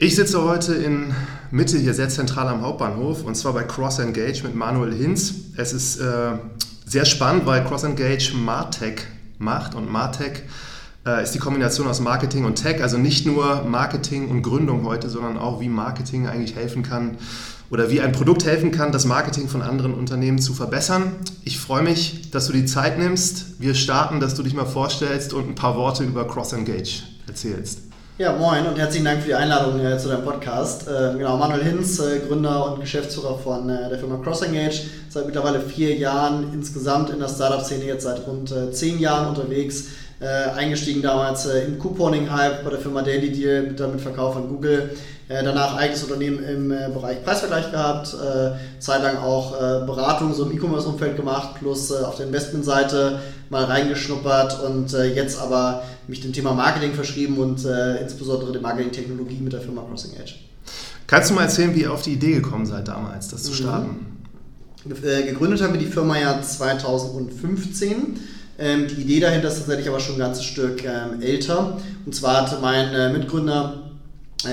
Ich sitze heute in Mitte, hier sehr zentral am Hauptbahnhof, und zwar bei Cross Engage mit Manuel Hinz. Es ist äh, sehr spannend, weil Cross Engage Martech macht und Martech äh, ist die Kombination aus Marketing und Tech, also nicht nur Marketing und Gründung heute, sondern auch wie Marketing eigentlich helfen kann oder wie ein Produkt helfen kann, das Marketing von anderen Unternehmen zu verbessern. Ich freue mich, dass du die Zeit nimmst. Wir starten, dass du dich mal vorstellst und ein paar Worte über Cross Engage erzählst. Ja, moin und herzlichen Dank für die Einladung äh, zu deinem Podcast. Äh, genau, Manuel Hinz, äh, Gründer und Geschäftsführer von äh, der Firma CrossEngage, seit mittlerweile vier Jahren insgesamt in der Startup-Szene, jetzt seit rund äh, zehn Jahren unterwegs. Äh, eingestiegen damals im Couponing-Hype bei der Firma Daily Deal, damit Verkauf an Google. Danach eigenes Unternehmen im Bereich Preisvergleich gehabt, zeitlang auch Beratung so im E-Commerce-Umfeld gemacht, plus auf der Investmentseite mal reingeschnuppert und jetzt aber mich dem Thema Marketing verschrieben und äh, insbesondere der Marketing-Technologie mit der Firma Crossing Edge. Kannst du mal erzählen, wie ihr auf die Idee gekommen seid damals, das zu starten? Mhm. Äh, gegründet haben wir die Firma ja 2015. Ähm, die Idee dahinter ist tatsächlich aber schon ein ganzes Stück ähm, älter. Und zwar hatte mein äh, Mitgründer äh,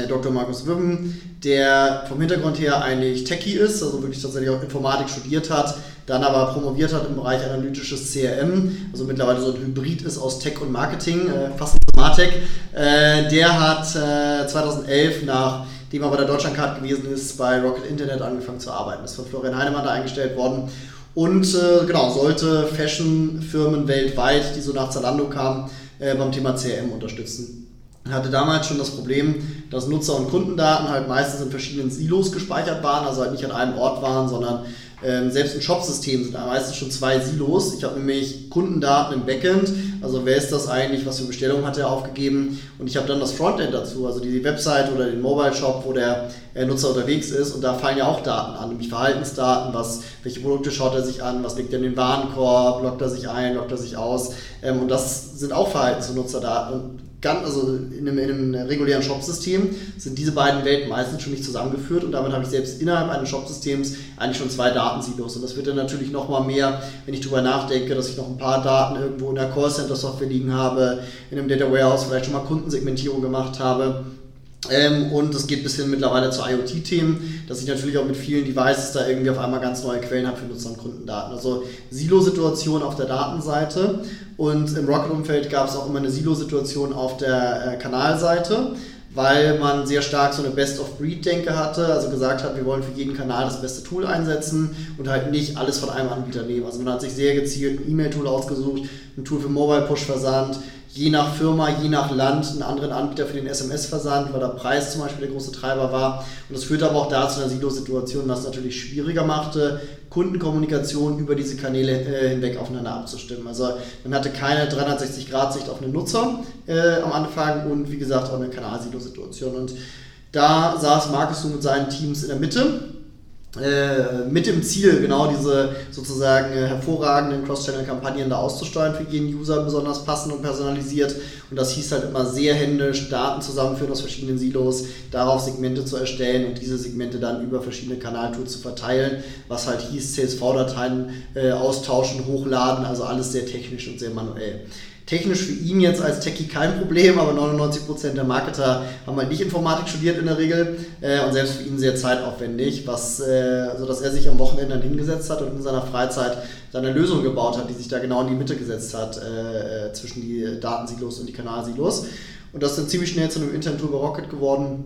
Dr. Markus Wibben, der vom Hintergrund her eigentlich Techie ist, also wirklich tatsächlich auch Informatik studiert hat, dann aber promoviert hat im Bereich analytisches CRM, also mittlerweile so ein Hybrid ist aus Tech und Marketing, äh, fast Smartech. Äh, der hat 2011 nachdem er bei der Deutschlandcard gewesen ist, bei Rocket Internet angefangen zu arbeiten. Ist von Florian Heinemann da eingestellt worden und genau, sollte Fashion-Firmen weltweit, die so nach Zalando kamen, beim Thema CRM unterstützen hatte damals schon das Problem, dass Nutzer- und Kundendaten halt meistens in verschiedenen Silos gespeichert waren, also halt nicht an einem Ort waren, sondern ähm, selbst im Shop-System sind da meistens schon zwei Silos. Ich habe nämlich Kundendaten im Backend, also wer ist das eigentlich, was für Bestellungen hat er aufgegeben? Und ich habe dann das Frontend dazu, also die Website oder den Mobile-Shop, wo der äh, Nutzer unterwegs ist. Und da fallen ja auch Daten an, nämlich Verhaltensdaten, was, welche Produkte schaut er sich an, was legt er in den Warenkorb, loggt er sich ein, loggt er sich aus. Ähm, und das sind auch Verhaltens- und Nutzerdaten und ganz, also in einem, in einem regulären Shop-System sind diese beiden Welten meistens schon nicht zusammengeführt und damit habe ich selbst innerhalb eines Shop-Systems eigentlich schon zwei Datensilos. Und das wird dann natürlich nochmal mehr, wenn ich darüber nachdenke, dass ich noch ein paar Daten irgendwo in der Callcenter-Software liegen habe, in einem Data Warehouse vielleicht schon mal Kundensegmentierung gemacht habe ähm, und es geht bis hin mittlerweile zu IoT-Themen, dass ich natürlich auch mit vielen Devices da irgendwie auf einmal ganz neue Quellen habe für Nutzer- und Kundendaten. Also Silo-Situation auf der Datenseite und im Rocket-Umfeld gab es auch immer eine Silo-Situation auf der äh, Kanalseite, weil man sehr stark so eine Best-of-Breed-Denke hatte, also gesagt hat, wir wollen für jeden Kanal das beste Tool einsetzen und halt nicht alles von einem Anbieter nehmen. Also man hat sich sehr gezielt ein E-Mail-Tool ausgesucht, ein Tool für Mobile-Push-Versand, je nach Firma, je nach Land einen anderen Anbieter für den SMS-Versand, weil der Preis zum Beispiel der große Treiber war. Und das führte aber auch dazu einer Silo-Situation, was natürlich schwieriger machte, Kundenkommunikation über diese Kanäle äh, hinweg aufeinander abzustimmen. Also man hatte keine 360-Grad-Sicht auf einen Nutzer äh, am Anfang und wie gesagt auch eine Kanal-Silo-Situation. Und da saß Markus mit seinen Teams in der Mitte äh, mit dem Ziel, genau diese sozusagen äh, hervorragenden Cross-Channel-Kampagnen da auszusteuern für jeden User besonders passend und personalisiert. Und das hieß halt immer sehr händisch, Daten zusammenführen aus verschiedenen Silos, darauf Segmente zu erstellen und diese Segmente dann über verschiedene Kanaltools zu verteilen, was halt hieß CSV-Dateien äh, austauschen, hochladen, also alles sehr technisch und sehr manuell technisch für ihn jetzt als Techie kein Problem, aber 99% der Marketer haben halt nicht Informatik studiert in der Regel äh, und selbst für ihn sehr zeitaufwendig, was, äh, sodass er sich am Wochenende dann hingesetzt hat und in seiner Freizeit seine Lösung gebaut hat, die sich da genau in die Mitte gesetzt hat äh, äh zwischen die Datensilos und die Kanalsilos. Und das ist dann ziemlich schnell zu einem internen Tool bei Rocket geworden.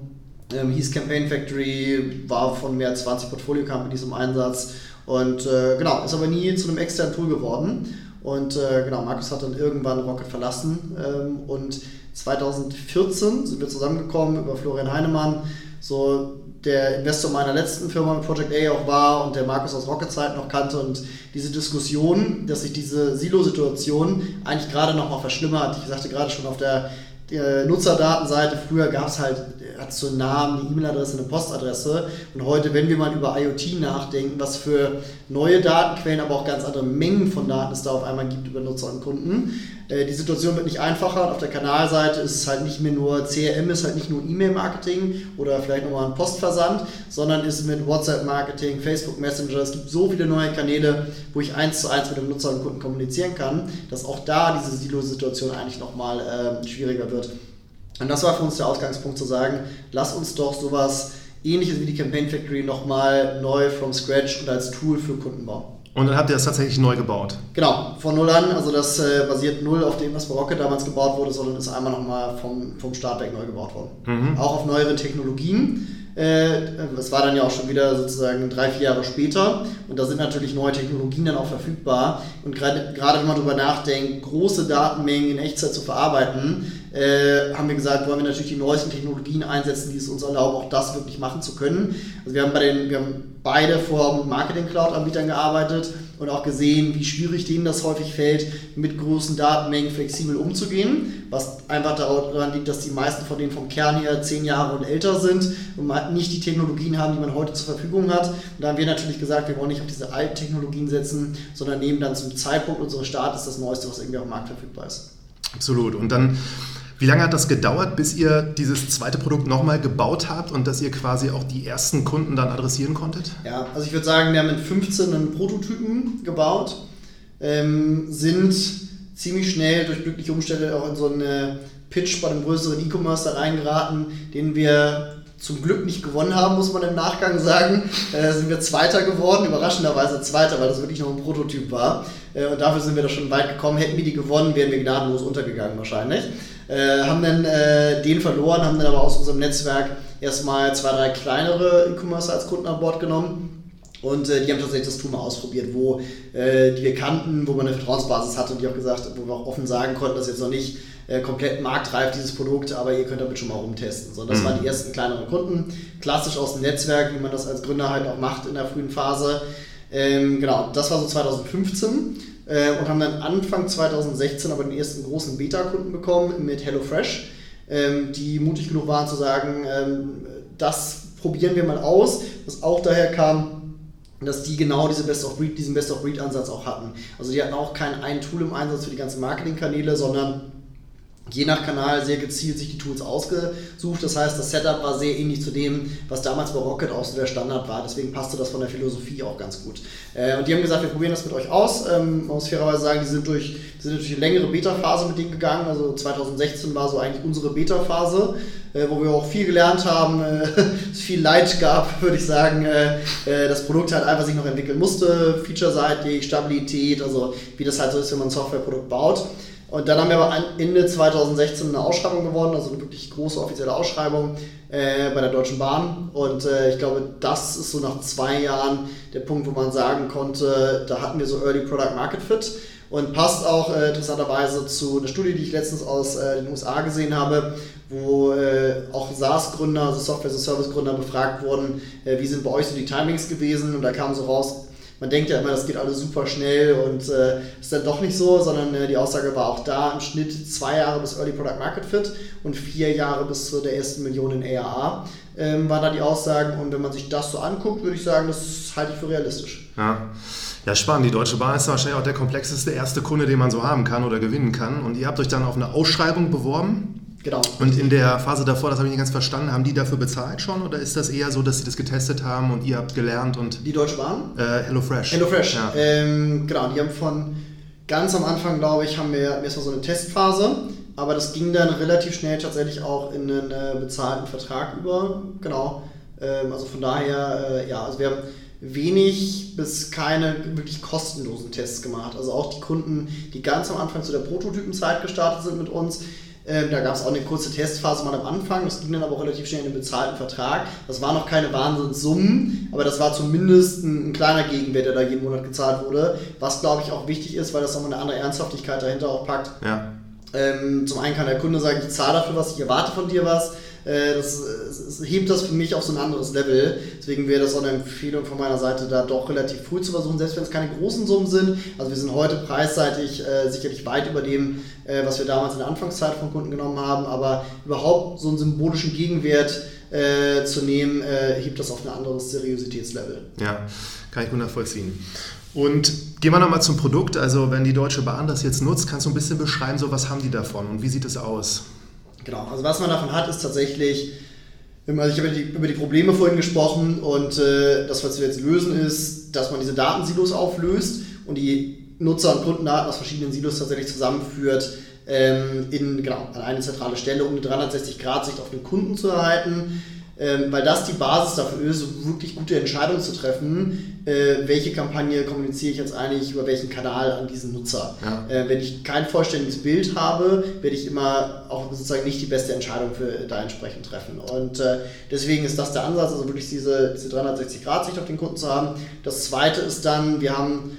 Ähm, hieß Campaign Factory, war von mehr als 20 Portfolio-Companies im Einsatz und äh, genau, ist aber nie zu einem externen Tool geworden. Und äh, genau, Markus hat dann irgendwann Rocket verlassen ähm, und 2014 sind wir zusammengekommen über Florian Heinemann, so der Investor meiner letzten Firma mit Project A auch war und der Markus aus Rocket Zeit noch kannte und diese Diskussion, dass sich diese Silo-Situation eigentlich gerade nochmal verschlimmert. Ich sagte gerade schon auf der äh, Nutzerdatenseite. Früher gab es halt, hat so einen Namen, eine E-Mail-Adresse, eine Postadresse. Und heute, wenn wir mal über IoT nachdenken, was für neue Datenquellen, aber auch ganz andere Mengen von Daten es da auf einmal gibt über Nutzer und Kunden, äh, die Situation wird nicht einfacher. Auf der Kanalseite ist es halt nicht mehr nur CRM, ist halt nicht nur E-Mail-Marketing oder vielleicht nochmal ein Postversand, sondern ist mit WhatsApp-Marketing, Facebook Messenger. Es gibt so viele neue Kanäle, wo ich eins zu eins mit dem Nutzer und Kunden kommunizieren kann, dass auch da diese Silo-Situation eigentlich nochmal äh, schwieriger wird. Und das war für uns der Ausgangspunkt zu sagen, lass uns doch sowas ähnliches wie die Campaign Factory nochmal neu from scratch und als Tool für Kunden bauen. Und dann habt ihr das tatsächlich neu gebaut? Genau, von null an. Also das äh, basiert null auf dem, was bei Rocket damals gebaut wurde, sondern ist einmal nochmal vom, vom Start weg neu gebaut worden. Mhm. Auch auf neueren Technologien. Äh, es war dann ja auch schon wieder sozusagen drei, vier Jahre später und da sind natürlich neue Technologien dann auch verfügbar. Und gerade wenn man darüber nachdenkt, große Datenmengen in Echtzeit zu verarbeiten, äh, haben wir gesagt, wollen wir natürlich die neuesten Technologien einsetzen, die es uns erlauben, auch das wirklich machen zu können. Also wir haben bei den, wir haben beide vor Marketing Cloud Anbietern gearbeitet und auch gesehen, wie schwierig denen das häufig fällt, mit großen Datenmengen flexibel umzugehen, was einfach daran liegt, dass die meisten von denen vom Kern her zehn Jahre und älter sind und nicht die Technologien haben, die man heute zur Verfügung hat. Und da haben wir natürlich gesagt, wir wollen nicht auf diese alten Technologien setzen, sondern nehmen dann zum Zeitpunkt unseres Startes das Neueste, was irgendwie auf dem Markt verfügbar ist. Absolut. Und dann wie lange hat das gedauert, bis ihr dieses zweite Produkt nochmal gebaut habt und dass ihr quasi auch die ersten Kunden dann adressieren konntet? Ja, also ich würde sagen, wir haben mit 15 einen Prototypen gebaut, ähm, sind ziemlich schnell durch glückliche Umstände auch in so einen Pitch bei einem größeren E-Commerce da reingeraten, den wir zum Glück nicht gewonnen haben, muss man im Nachgang sagen. Äh, sind wir Zweiter geworden, überraschenderweise Zweiter, weil das wirklich noch ein Prototyp war. Äh, und dafür sind wir da schon weit gekommen. Hätten wir die gewonnen, wären wir gnadenlos untergegangen wahrscheinlich. Äh, haben dann äh, den verloren, haben dann aber aus unserem Netzwerk erstmal zwei, drei kleinere E-Commerce als Kunden an Bord genommen. Und äh, die haben tatsächlich das Tool mal ausprobiert, wo äh, die wir kannten, wo man eine Vertrauensbasis hatte und die auch gesagt, wo wir auch offen sagen konnten, dass jetzt noch nicht äh, komplett marktreif dieses Produkt, aber ihr könnt damit schon mal rumtesten. So, das mhm. waren die ersten kleineren Kunden, klassisch aus dem Netzwerk, wie man das als Gründer halt auch macht in der frühen Phase. Ähm, genau, das war so 2015 äh, und haben dann Anfang 2016 aber den ersten großen Beta-Kunden bekommen mit HelloFresh, ähm, die mutig genug waren zu sagen, ähm, das probieren wir mal aus, was auch daher kam, dass die genau diese Best of Breed, diesen Best of Breed Ansatz auch hatten. Also die hatten auch kein ein Tool im Einsatz für die ganzen Marketingkanäle, sondern je nach Kanal sehr gezielt sich die Tools ausgesucht. Das heißt, das Setup war sehr ähnlich zu dem, was damals bei Rocket auch so der Standard war. Deswegen passte das von der Philosophie auch ganz gut. Äh, und die haben gesagt, wir probieren das mit euch aus. Ähm, man muss fairerweise sagen, die sind durch, die sind durch eine längere Beta-Phase mit denen gegangen. Also 2016 war so eigentlich unsere Beta-Phase, äh, wo wir auch viel gelernt haben, äh, es viel Leid gab, würde ich sagen. das Produkt halt einfach sich noch entwickeln musste, featureseitig, Stabilität, also wie das halt so ist, wenn man ein Softwareprodukt baut. Und dann haben wir aber Ende 2016 eine Ausschreibung gewonnen, also eine wirklich große offizielle Ausschreibung äh, bei der Deutschen Bahn. Und äh, ich glaube, das ist so nach zwei Jahren der Punkt, wo man sagen konnte, da hatten wir so Early Product Market Fit. Und passt auch äh, interessanterweise zu einer Studie, die ich letztens aus äh, den USA gesehen habe, wo äh, auch SaaS-Gründer, also Software-as-a-Service-Gründer befragt wurden, äh, wie sind bei euch so die Timings gewesen? Und da kam so raus, man denkt ja immer, das geht alles super schnell und äh, ist dann doch nicht so, sondern äh, die Aussage war auch da im Schnitt zwei Jahre bis Early Product Market Fit und vier Jahre bis zu der ersten Million in ARA ähm, waren da die Aussagen und wenn man sich das so anguckt, würde ich sagen, das halte ich für realistisch. Ja. Ja, spannend. Die Deutsche Bahn ist wahrscheinlich auch der komplexeste erste Kunde, den man so haben kann oder gewinnen kann. Und ihr habt euch dann auf eine Ausschreibung beworben Genau. Und in der Phase davor, das habe ich nicht ganz verstanden, haben die dafür bezahlt schon oder ist das eher so, dass sie das getestet haben und ihr habt gelernt und. Die Deutsche Bahn? Äh, HelloFresh. HelloFresh, ja. Ähm, genau, die haben von ganz am Anfang, glaube ich, haben wir erstmal so eine Testphase, aber das ging dann relativ schnell tatsächlich auch in einen äh, bezahlten Vertrag über. Genau. Ähm, also von daher, äh, ja, also wir haben wenig bis keine wirklich kostenlosen Tests gemacht. Also auch die Kunden, die ganz am Anfang zu der Prototypenzeit gestartet sind mit uns, ähm, da gab es auch eine kurze Testphase mal am Anfang, das ging dann aber auch relativ schnell in den bezahlten Vertrag. Das waren noch keine Wahnsinnssummen, aber das war zumindest ein, ein, kleiner Gegenwert, der da jeden Monat gezahlt wurde, was glaube ich auch wichtig ist, weil das nochmal eine andere Ernsthaftigkeit dahinter auch packt. Ja. Ähm, zum einen kann der Kunde sagen, ich zahle dafür was, ich erwarte von dir was, das, das, hebt das für mich auf so ein anderes Level. Deswegen wäre das auch eine Empfehlung von meiner Seite, da doch relativ früh zu versuchen, selbst wenn es keine großen Summen sind. Also wir sind heute preisseitig äh, sicherlich weit über dem, äh, was wir damals in der Anfangszeit von Kunden genommen haben, aber überhaupt so einen symbolischen Gegenwert äh, zu nehmen, äh, hebt das auf ein anderes Seriositätslevel. Ja, kann ich gut nachvollziehen. Und gehen wir nochmal zum Produkt. Also wenn die Deutsche Bahn das jetzt nutzt, kannst du ein bisschen beschreiben, so was haben die davon und wie sieht es aus? Genau, also was man davon hat, ist tatsächlich, also ich habe über die Probleme vorhin gesprochen und äh, das, was wir jetzt lösen, ist, dass man diese Datensilos auflöst und die Nutzer- und Kundendaten aus verschiedenen Silos tatsächlich zusammenführt ähm, in, genau, an eine zentrale Stelle, um eine 360-Grad-Sicht auf den Kunden zu erhalten ähm, weil das die Basis dafür ist, wirklich gute Entscheidungen zu treffen, äh, welche Kampagne kommuniziere ich jetzt eigentlich über welchen Kanal an diesen Nutzer. Ja. Äh, wenn ich kein vollständiges Bild habe, werde ich immer auch sozusagen nicht die beste Entscheidung für da entsprechend treffen. Und äh, deswegen ist das der Ansatz, also wirklich diese, diese 360-Grad-Sicht auf den Kunden zu haben. Das zweite ist dann, wir haben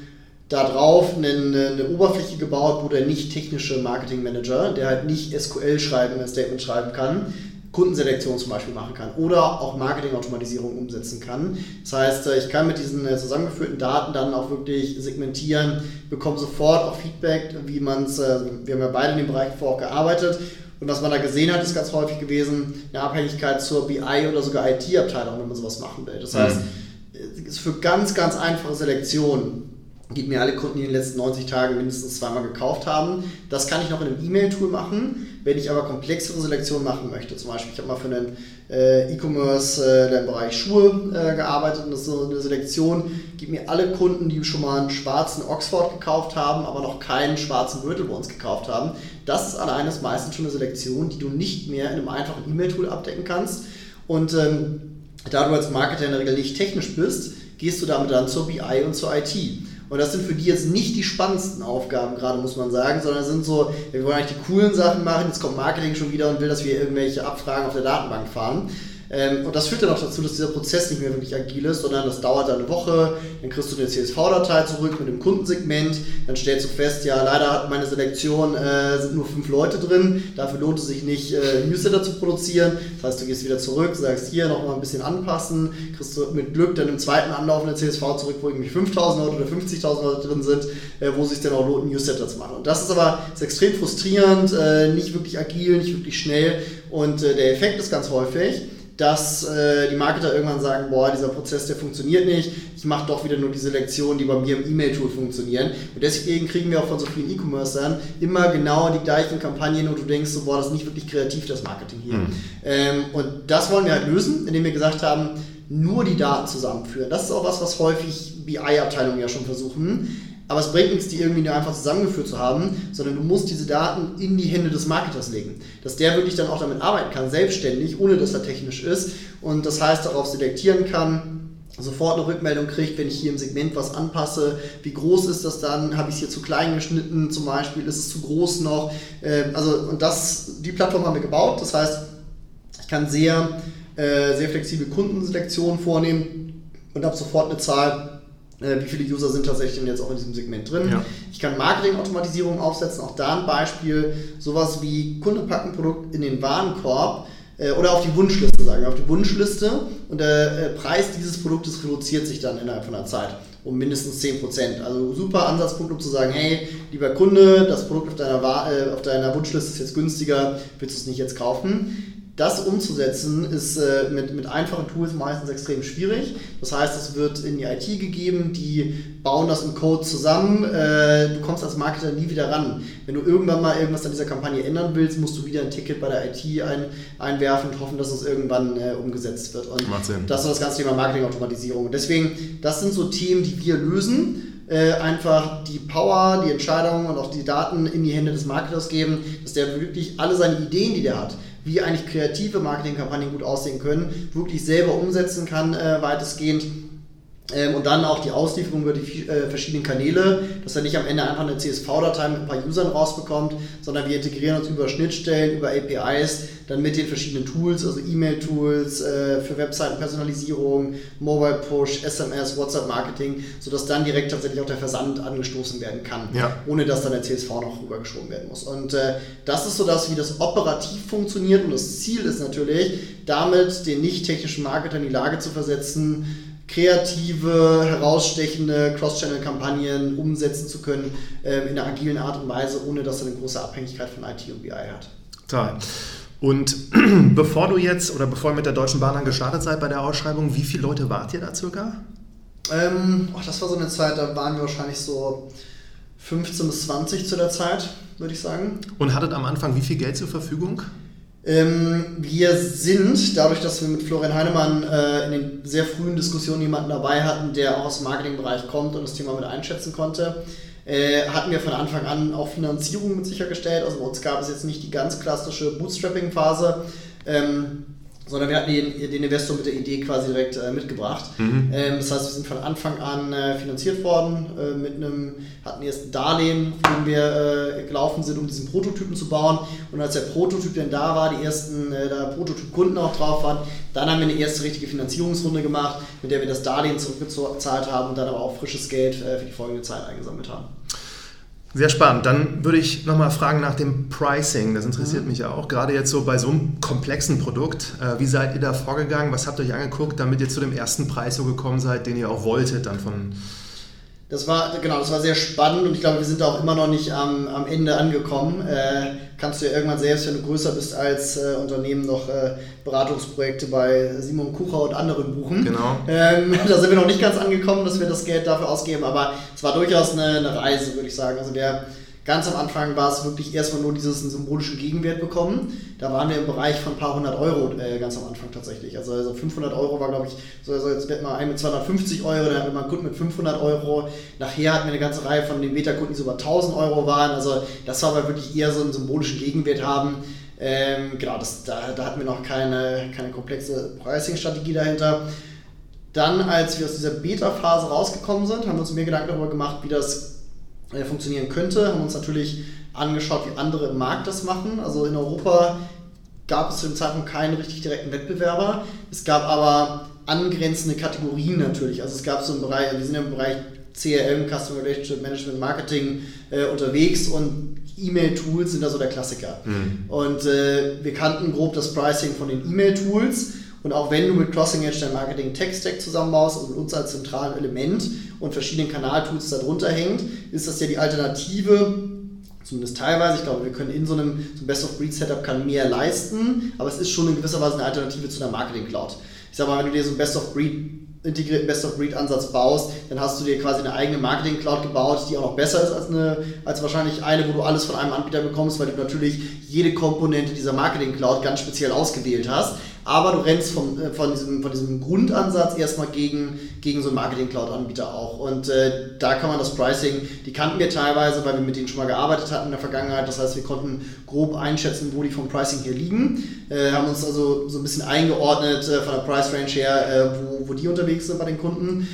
da drauf eine, eine, Oberfläche gebaut, wo der nicht technische Marketing Manager, der halt nicht SQL schreiben, ein Statement schreiben kann, Kundenselektion zum Beispiel machen kann oder auch Marketingautomatisierung umsetzen kann. Das heißt, äh, ich kann mit diesen äh, zusammengeführten Daten dann auch wirklich segmentieren, bekomme sofort auch Feedback, wie man es, äh, wir haben ja beide in dem Bereich vorher auch gearbeitet und was man da gesehen hat, ist ganz häufig gewesen, eine Abhängigkeit zur BI oder sogar IT-Abteilung, wenn man sowas machen will. Das heißt, mhm. es ist für ganz, ganz einfache Selektion gibt mir alle Kunden, die in den letzten 90 Tagen mindestens zweimal gekauft haben. Das kann ich noch in einem E-Mail-Tool machen. Wenn ich aber komplexere Selektionen machen möchte, zum Beispiel, ich habe mal für einen äh, E-Commerce äh, im Bereich Schuhe äh, gearbeitet und das ist so eine Selektion, gibt mir alle Kunden, die schon mal einen schwarzen Oxford gekauft haben, aber noch keinen schwarzen Gürtel bei uns gekauft haben. Das ist alleine meistens schon eine Selektion, die du nicht mehr in einem einfachen E-Mail-Tool abdecken kannst. Und ähm, da du als Marketer in der Regel nicht technisch bist, gehst du damit dann zur BI und zur IT. Und das sind für die jetzt nicht die spannendsten Aufgaben gerade, muss man sagen, sondern sind so, wir wollen eigentlich die coolen Sachen machen, jetzt kommt Marketing schon wieder und will, dass wir irgendwelche Abfragen auf der Datenbank fahren. Ähm, und das führt dann auch dazu, dass dieser Prozess nicht mehr wirklich agil ist, sondern das dauert dann eine Woche, dann kriegst du eine CSV-Datei zurück mit dem Kundensegment, dann stellst du fest, ja, leider hat meine Selektion äh, sind nur fünf Leute drin, dafür lohnt es sich nicht, äh, Newsletter zu produzieren. Das heißt, du gehst wieder zurück, sagst hier nochmal ein bisschen anpassen, kriegst du mit Glück dann im zweiten Anlauf eine CSV zurück, wo irgendwie 5000 Leute oder 50.000 Leute drin sind, äh, wo sich dann auch lohnt, Newsletter zu machen. Und das ist aber ist extrem frustrierend, äh, nicht wirklich agil, nicht wirklich schnell. Und äh, der Effekt ist ganz häufig, dass äh, die Marketer irgendwann sagen, boah, dieser Prozess, der funktioniert nicht, ich mache doch wieder nur diese Lektionen, die bei mir im E-Mail-Tool funktionieren. Und deswegen kriegen wir auch von so vielen E-Commercern immer genau die gleichen Kampagnen und du denkst so, boah, das ist nicht wirklich kreativ, das Marketing hier. Mhm. Ähm, und das wollen wir halt lösen, indem wir gesagt haben, nur die Daten zusammenführen. Das ist auch was, was häufig BI-Abteilungen ja schon versuchen aber es bringt nichts, die irgendwie nur einfach zusammengeführt zu haben, sondern du musst diese Daten in die Hände des Marketers legen. Dass der wirklich dann auch damit arbeiten kann, selbstständig, ohne dass er technisch ist und das heißt darauf selektieren kann, sofort eine Rückmeldung kriegt, wenn ich hier im Segment was anpasse. Wie groß ist das dann? Habe ich es hier zu klein geschnitten zum Beispiel? Ist es zu groß noch? Ähm, also, und das, die Plattform haben wir gebaut. Das heißt, ich kann sehr, äh, sehr flexible Kundenselektionen vornehmen und habe sofort eine Zahl, wie viele User sind tatsächlich jetzt auch in diesem Segment drin. Ja. Ich kann Marketing-Automatisierung aufsetzen, auch da ein Beispiel, sowas wie Kunde packt ein Produkt in den Warenkorb äh, oder auf die Wunschliste sagen, auf die Wunschliste und der äh, Preis dieses Produktes reduziert sich dann innerhalb von einer Zeit um mindestens 10%. Also super Ansatzpunkt, um zu sagen, hey, lieber Kunde, das Produkt auf deiner, auf deiner Wunschliste ist jetzt günstiger, willst du es nicht jetzt kaufen? Das umzusetzen ist äh, mit, mit einfachen Tools meistens extrem schwierig. Das heißt, es wird in die IT gegeben, die bauen das im Code zusammen. Äh, du kommst als Marketer nie wieder ran. Wenn du irgendwann mal irgendwas an dieser Kampagne ändern willst, musst du wieder ein Ticket bei der IT ein, einwerfen und hoffen, dass es irgendwann äh, umgesetzt wird. Und Macht Sinn. das ist das ganze Thema Marketingautomatisierung. Deswegen, das sind so Themen, die wir lösen äh, einfach die Power, die Entscheidungen und auch die Daten in die Hände des Marketers geben, dass der wirklich alle seine Ideen, die der hat, wie eigentlich kreative Marketingkampagnen gut aussehen können, wirklich selber umsetzen kann, äh, weitestgehend. Ähm, und dann auch die Auslieferung über die äh, verschiedenen Kanäle, dass er nicht am Ende einfach eine CSV-Datei mit ein paar Usern rausbekommt, sondern wir integrieren uns über Schnittstellen, über APIs, dann mit den verschiedenen Tools, also E-Mail-Tools äh, für Webseitenpersonalisierung, Mobile Push, SMS, WhatsApp-Marketing, sodass dann direkt tatsächlich auch der Versand angestoßen werden kann, ja. ohne dass dann der CSV noch rübergeschoben werden muss. Und äh, das ist so das, wie das operativ funktioniert und das Ziel ist natürlich, damit den nicht technischen Marketer in die Lage zu versetzen, kreative, herausstechende Cross-Channel-Kampagnen umsetzen zu können äh, in einer agilen Art und Weise, ohne dass er eine große Abhängigkeit von IT und BI hat. Toll. Und bevor du jetzt oder bevor ihr mit der Deutschen Bahn dann gestartet seid bei der Ausschreibung, wie viele Leute wart ihr da circa? Ähm, oh, das war so eine Zeit, da waren wir wahrscheinlich so 15 bis 20 zu der Zeit, würde ich sagen. Und hattet am Anfang wie viel Geld zur Verfügung? Ähm, wir sind, dadurch, dass wir mit Florian Heinemann äh, in den sehr frühen Diskussionen jemanden dabei hatten, der auch aus dem Marketingbereich kommt und das Thema mit einschätzen konnte, äh, hatten wir von Anfang an auch Finanzierung mit sichergestellt. Also bei uns gab es jetzt nicht die ganz klassische Bootstrapping-Phase. Ähm, sondern wir hatten den, den Investor mit der Idee quasi direkt äh, mitgebracht. Mhm. Ähm, das heißt, wir sind von Anfang an äh, finanziert worden, äh, mit einem, hatten erst ein Darlehen, mit dem wir äh, gelaufen sind, um diesen Prototypen zu bauen. Und als der Prototyp dann da war, die ersten äh, Prototyp-Kunden auch drauf waren, dann haben wir eine erste richtige Finanzierungsrunde gemacht, mit der wir das Darlehen zurückgezahlt haben und dann aber auch frisches Geld äh, für die folgende Zeit eingesammelt haben. Sehr spannend. Dann würde ich nochmal fragen nach dem Pricing. Das interessiert mhm. mich ja auch. Gerade jetzt so bei so einem komplexen Produkt. Äh, wie seid ihr da vorgegangen? Was habt ihr euch angeguckt, damit ihr zu dem ersten Preis so gekommen seid, den ihr auch wolltet dann von das war, genau, das war sehr spannend und ich glaube, wir sind da auch immer noch nicht am, am Ende angekommen. Äh, kannst du ja irgendwann selbst, wenn du größer bist als äh, Unternehmen, noch äh, Beratungsprojekte bei Simon Kucher und anderen buchen. Genau. Ähm, da sind wir noch nicht ganz angekommen, dass wir das Geld dafür ausgeben, aber es war durchaus eine, eine Reise, würde ich sagen. Also der Ganz am Anfang war es wirklich erstmal nur dieses symbolischen Gegenwert bekommen. Da waren wir im Bereich von ein paar hundert Euro äh, ganz am Anfang tatsächlich. Also, also 500 Euro war, glaube ich, so also jetzt wird mal ein mit 250 Euro, dann hatten wir mal einen Kunden mit 500 Euro. Nachher hatten wir eine ganze Reihe von den Beta-Kunden, die so über 1000 Euro waren. Also das war aber wirklich eher so einen symbolischen Gegenwert haben. Ähm, genau, das, da, da hatten wir noch keine, keine komplexe Pricing-Strategie dahinter. Dann, als wir aus dieser Beta-Phase rausgekommen sind, haben wir uns mehr Gedanken darüber gemacht, wie das äh, funktionieren könnte. Haben uns natürlich angeschaut, wie andere im Markt das machen. Also in Europa gab es zu dem Zeitpunkt keinen richtig direkten Wettbewerber. Es gab aber angrenzende Kategorien natürlich. Also es gab so einen Bereich, wir sind ja im Bereich CRM, Customer Relationship Management, Marketing äh, unterwegs und E-Mail-Tools sind da so der Klassiker. Mhm. Und äh, wir kannten grob das Pricing von den E-Mail-Tools und auch wenn du mit Crossing Edge dein Marketing Tech Stack zusammenbaust, also mit uns als zentralen Element und verschiedenen Kanaltools darunter hängt, ist das ja die Alternative, zumindest teilweise. Ich glaube, wir können in so einem, so Best-of-Breed-Setup mehr leisten, aber es ist schon in gewisser Weise eine Alternative zu einer Marketing Cloud. Ich sage mal, wenn du dir so ein Best-of-Breed integrierten Best-of-Breed-Ansatz baust, dann hast du dir quasi eine eigene Marketing-Cloud gebaut, die auch noch besser ist als, eine, als wahrscheinlich eine, wo du alles von einem Anbieter bekommst, weil du natürlich jede Komponente dieser Marketing-Cloud ganz speziell ausgewählt hast aber du rennst vom, äh, von, diesem, von diesem Grundansatz erstmal gegen, gegen so einen Marketing-Cloud-Anbieter auch. Und äh, da kann man das Pricing, die kannten wir teilweise, weil wir mit denen schon mal gearbeitet hatten in der Vergangenheit. Das heißt, wir konnten grob einschätzen, wo die vom Pricing hier liegen. Äh, haben uns also so ein bisschen eingeordnet äh, von der Price Range her, äh, wo, wo die unterwegs sind bei den Kunden,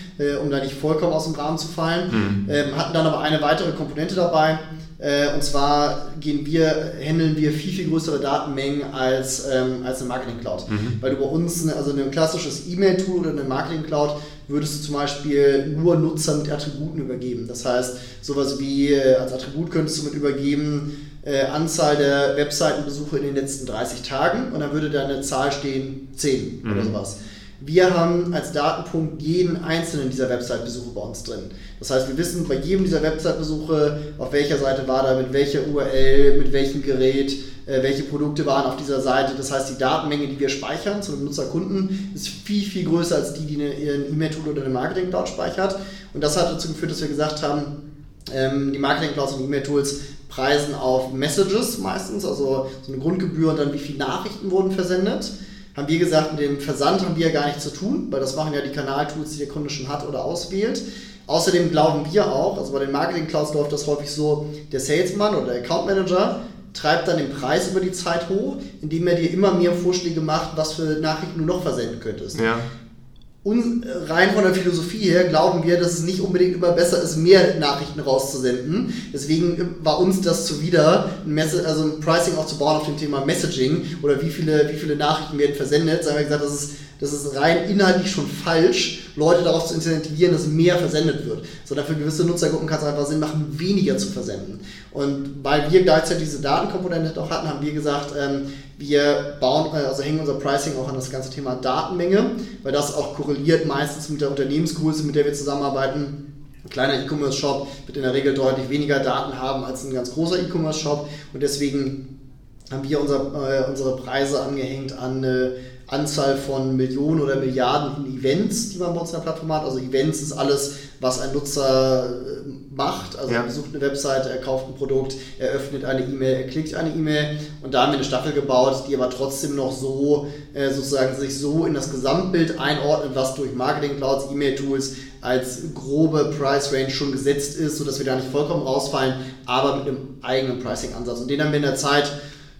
um da nicht vollkommen aus dem Rahmen zu fallen. Mhm. Ähm, hatten dann aber eine weitere Komponente dabei. Äh, und zwar gehen wir, handeln wir viel, viel größere Datenmengen als, ähm, als eine Marketing Cloud. Mhm. Weil du bei uns, eine, also ein klassisches E-Mail-Tool oder eine Marketing Cloud, würdest du zum Beispiel nur Nutzer mit Attributen übergeben. Das heißt, sowas wie äh, als Attribut könntest du mit übergeben, äh, Anzahl der Webseitenbesuche in den letzten 30 Tagen und dann würde da eine Zahl stehen 10 mhm. oder sowas. Wir haben als Datenpunkt jeden einzelnen dieser Website-Besuche bei uns drin. Das heißt, wir wissen bei jedem dieser Website-Besuche, auf welcher Seite war da, mit welcher URL, mit welchem Gerät, äh, welche Produkte waren auf dieser Seite. Das heißt, die Datenmenge, die wir speichern zu einem Nutzerkunden, ist viel, viel größer als die, die ein E-Mail-Tool oder eine Marketing-Cloud speichert. Und das hat dazu geführt, dass wir gesagt haben, ähm, die Marketing-Clouds und E-Mail-Tools preisen auf Messages meistens, also so eine Grundgebühr und dann wie viele Nachrichten wurden versendet haben wir gesagt, mit dem Versand haben wir ja gar nichts zu tun, weil das machen ja die Kanaltools, die der Kunde schon hat oder auswählt. Außerdem glauben wir auch, also bei den Marketing Clouds läuft das häufig so, der Salesman oder der Account Manager treibt dann den Preis über die Zeit hoch, indem er dir immer mehr Vorschläge macht, was für Nachrichten du noch versenden könntest. Ja. Rein von der Philosophie her glauben wir, dass es nicht unbedingt immer besser ist, mehr Nachrichten rauszusenden. Deswegen war uns das zuwider, ein, also ein Pricing auch zu bauen auf dem Thema Messaging oder wie viele, wie viele Nachrichten werden versendet. Da haben wir gesagt, das ist das ist rein inhaltlich schon falsch, Leute darauf zu incentivieren, dass mehr versendet wird. Sondern für gewisse Nutzergruppen kann es einfach Sinn machen, weniger zu versenden. Und weil wir gleichzeitig diese Datenkomponente auch hatten, haben wir gesagt, ähm, wir bauen, äh, also hängen unser Pricing auch an das ganze Thema Datenmenge, weil das auch korreliert meistens mit der Unternehmensgröße, mit der wir zusammenarbeiten. Ein kleiner E-Commerce-Shop wird in der Regel deutlich weniger Daten haben als ein ganz großer E-Commerce-Shop und deswegen haben wir unser, äh, unsere Preise angehängt an äh, Anzahl von Millionen oder Milliarden in Events, die man bei uns in der Plattform hat. Also Events ist alles, was ein Nutzer äh, macht. Also ja. er besucht eine Webseite, er kauft ein Produkt, er öffnet eine E-Mail, er klickt eine E-Mail und da haben wir eine Staffel gebaut, die aber trotzdem noch so äh, sozusagen sich so in das Gesamtbild einordnet, was durch Marketing Clouds, E-Mail-Tools als grobe Price Range schon gesetzt ist, sodass wir da nicht vollkommen rausfallen, aber mit einem eigenen Pricing-Ansatz. Und den haben wir in der Zeit